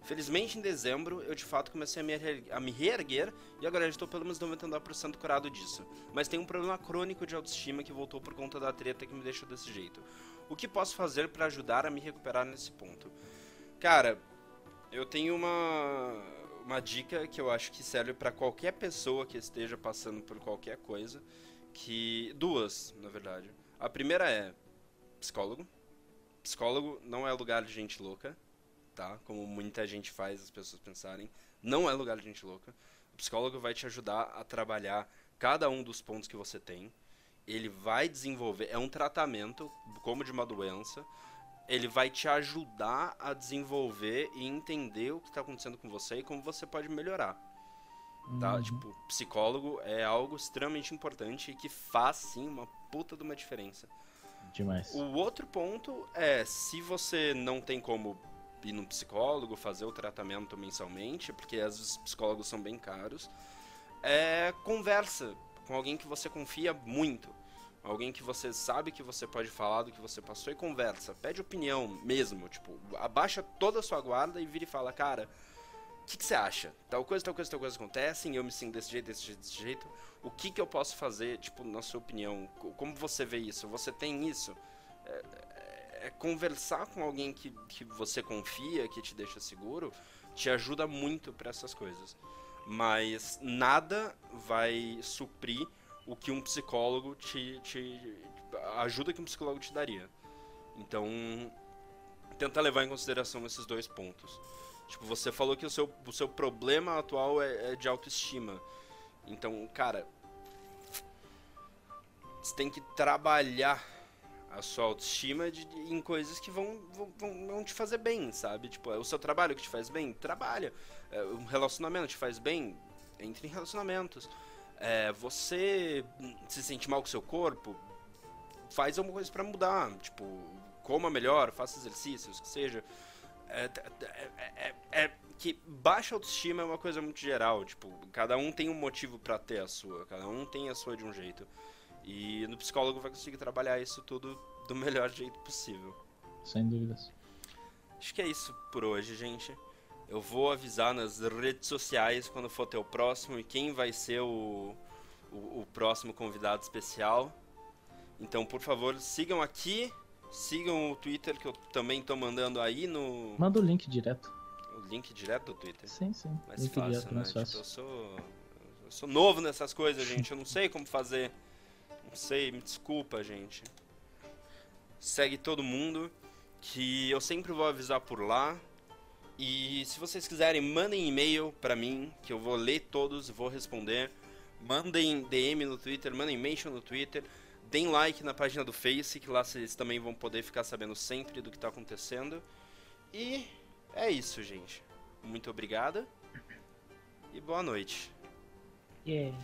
Felizmente, em dezembro, eu de fato comecei a me, a me reerguer e agora já estou pelo menos 99% curado disso. Mas tenho um problema crônico de autoestima que voltou por conta da treta que me deixou desse jeito. O que posso fazer para ajudar a me recuperar nesse ponto? Cara, eu tenho uma, uma dica que eu acho que serve para qualquer pessoa que esteja passando por qualquer coisa. Que. Duas, na verdade. A primeira é psicólogo. Psicólogo não é lugar de gente louca, tá? Como muita gente faz as pessoas pensarem. Não é lugar de gente louca. O psicólogo vai te ajudar a trabalhar cada um dos pontos que você tem. Ele vai desenvolver. É um tratamento, como de uma doença. Ele vai te ajudar a desenvolver e entender o que está acontecendo com você e como você pode melhorar. Tá? Uhum. Tipo, psicólogo é algo extremamente importante e que faz sim uma puta de uma diferença. Demais. O outro ponto é, se você não tem como ir no psicólogo, fazer o tratamento mensalmente, porque às vezes os psicólogos são bem caros. É conversa com alguém que você confia muito. Alguém que você sabe que você pode falar do que você passou e conversa. Pede opinião mesmo. Tipo, abaixa toda a sua guarda e vira e fala, cara, o que, que, você acha? Tal coisa, tal coisa, tal coisa acontecem, eu me sinto desse jeito, desse jeito, desse jeito. O que, que eu posso fazer, tipo, na sua opinião? Como você vê isso? Você tem isso? É, é, é conversar com alguém que, que você confia, que te deixa seguro, te ajuda muito para essas coisas. Mas nada vai suprir o que um psicólogo te, te ajuda que um psicólogo te daria. Então, tenta levar em consideração esses dois pontos. Tipo, você falou que o seu, o seu problema atual é, é de autoestima. Então, cara, você tem que trabalhar a sua autoestima de, de, em coisas que vão, vão, vão, te fazer bem, sabe? Tipo, é o seu trabalho que te faz bem, trabalha. É, um relacionamento te faz bem, entre em relacionamentos. É, você se sente mal com o seu corpo, faz alguma coisa para mudar. Tipo, coma melhor, faça exercícios, que seja. É, é, é, é, que baixa autoestima é uma coisa muito geral. Tipo, cada um tem um motivo para ter a sua, cada um tem a sua de um jeito. E no psicólogo vai conseguir trabalhar isso tudo do melhor jeito possível. Sem dúvidas. Acho que é isso por hoje, gente. Eu vou avisar nas redes sociais quando for ter o próximo e quem vai ser o, o, o próximo convidado especial. Então, por favor, sigam aqui, sigam o Twitter que eu também estou mandando aí no. Manda o link direto. O link direto do Twitter? Sim, sim. Mais link fácil, direto, né? Mais fácil. Tipo, eu, sou, eu sou novo nessas coisas, gente. Eu não sei como fazer. Não sei, me desculpa, gente. Segue todo mundo, que eu sempre vou avisar por lá. E se vocês quiserem, mandem e-mail para mim, que eu vou ler todos vou responder. Mandem DM no Twitter, mandem mention no Twitter. Deem like na página do Face, que lá vocês também vão poder ficar sabendo sempre do que está acontecendo. E é isso, gente. Muito obrigada. E boa noite. Yeah.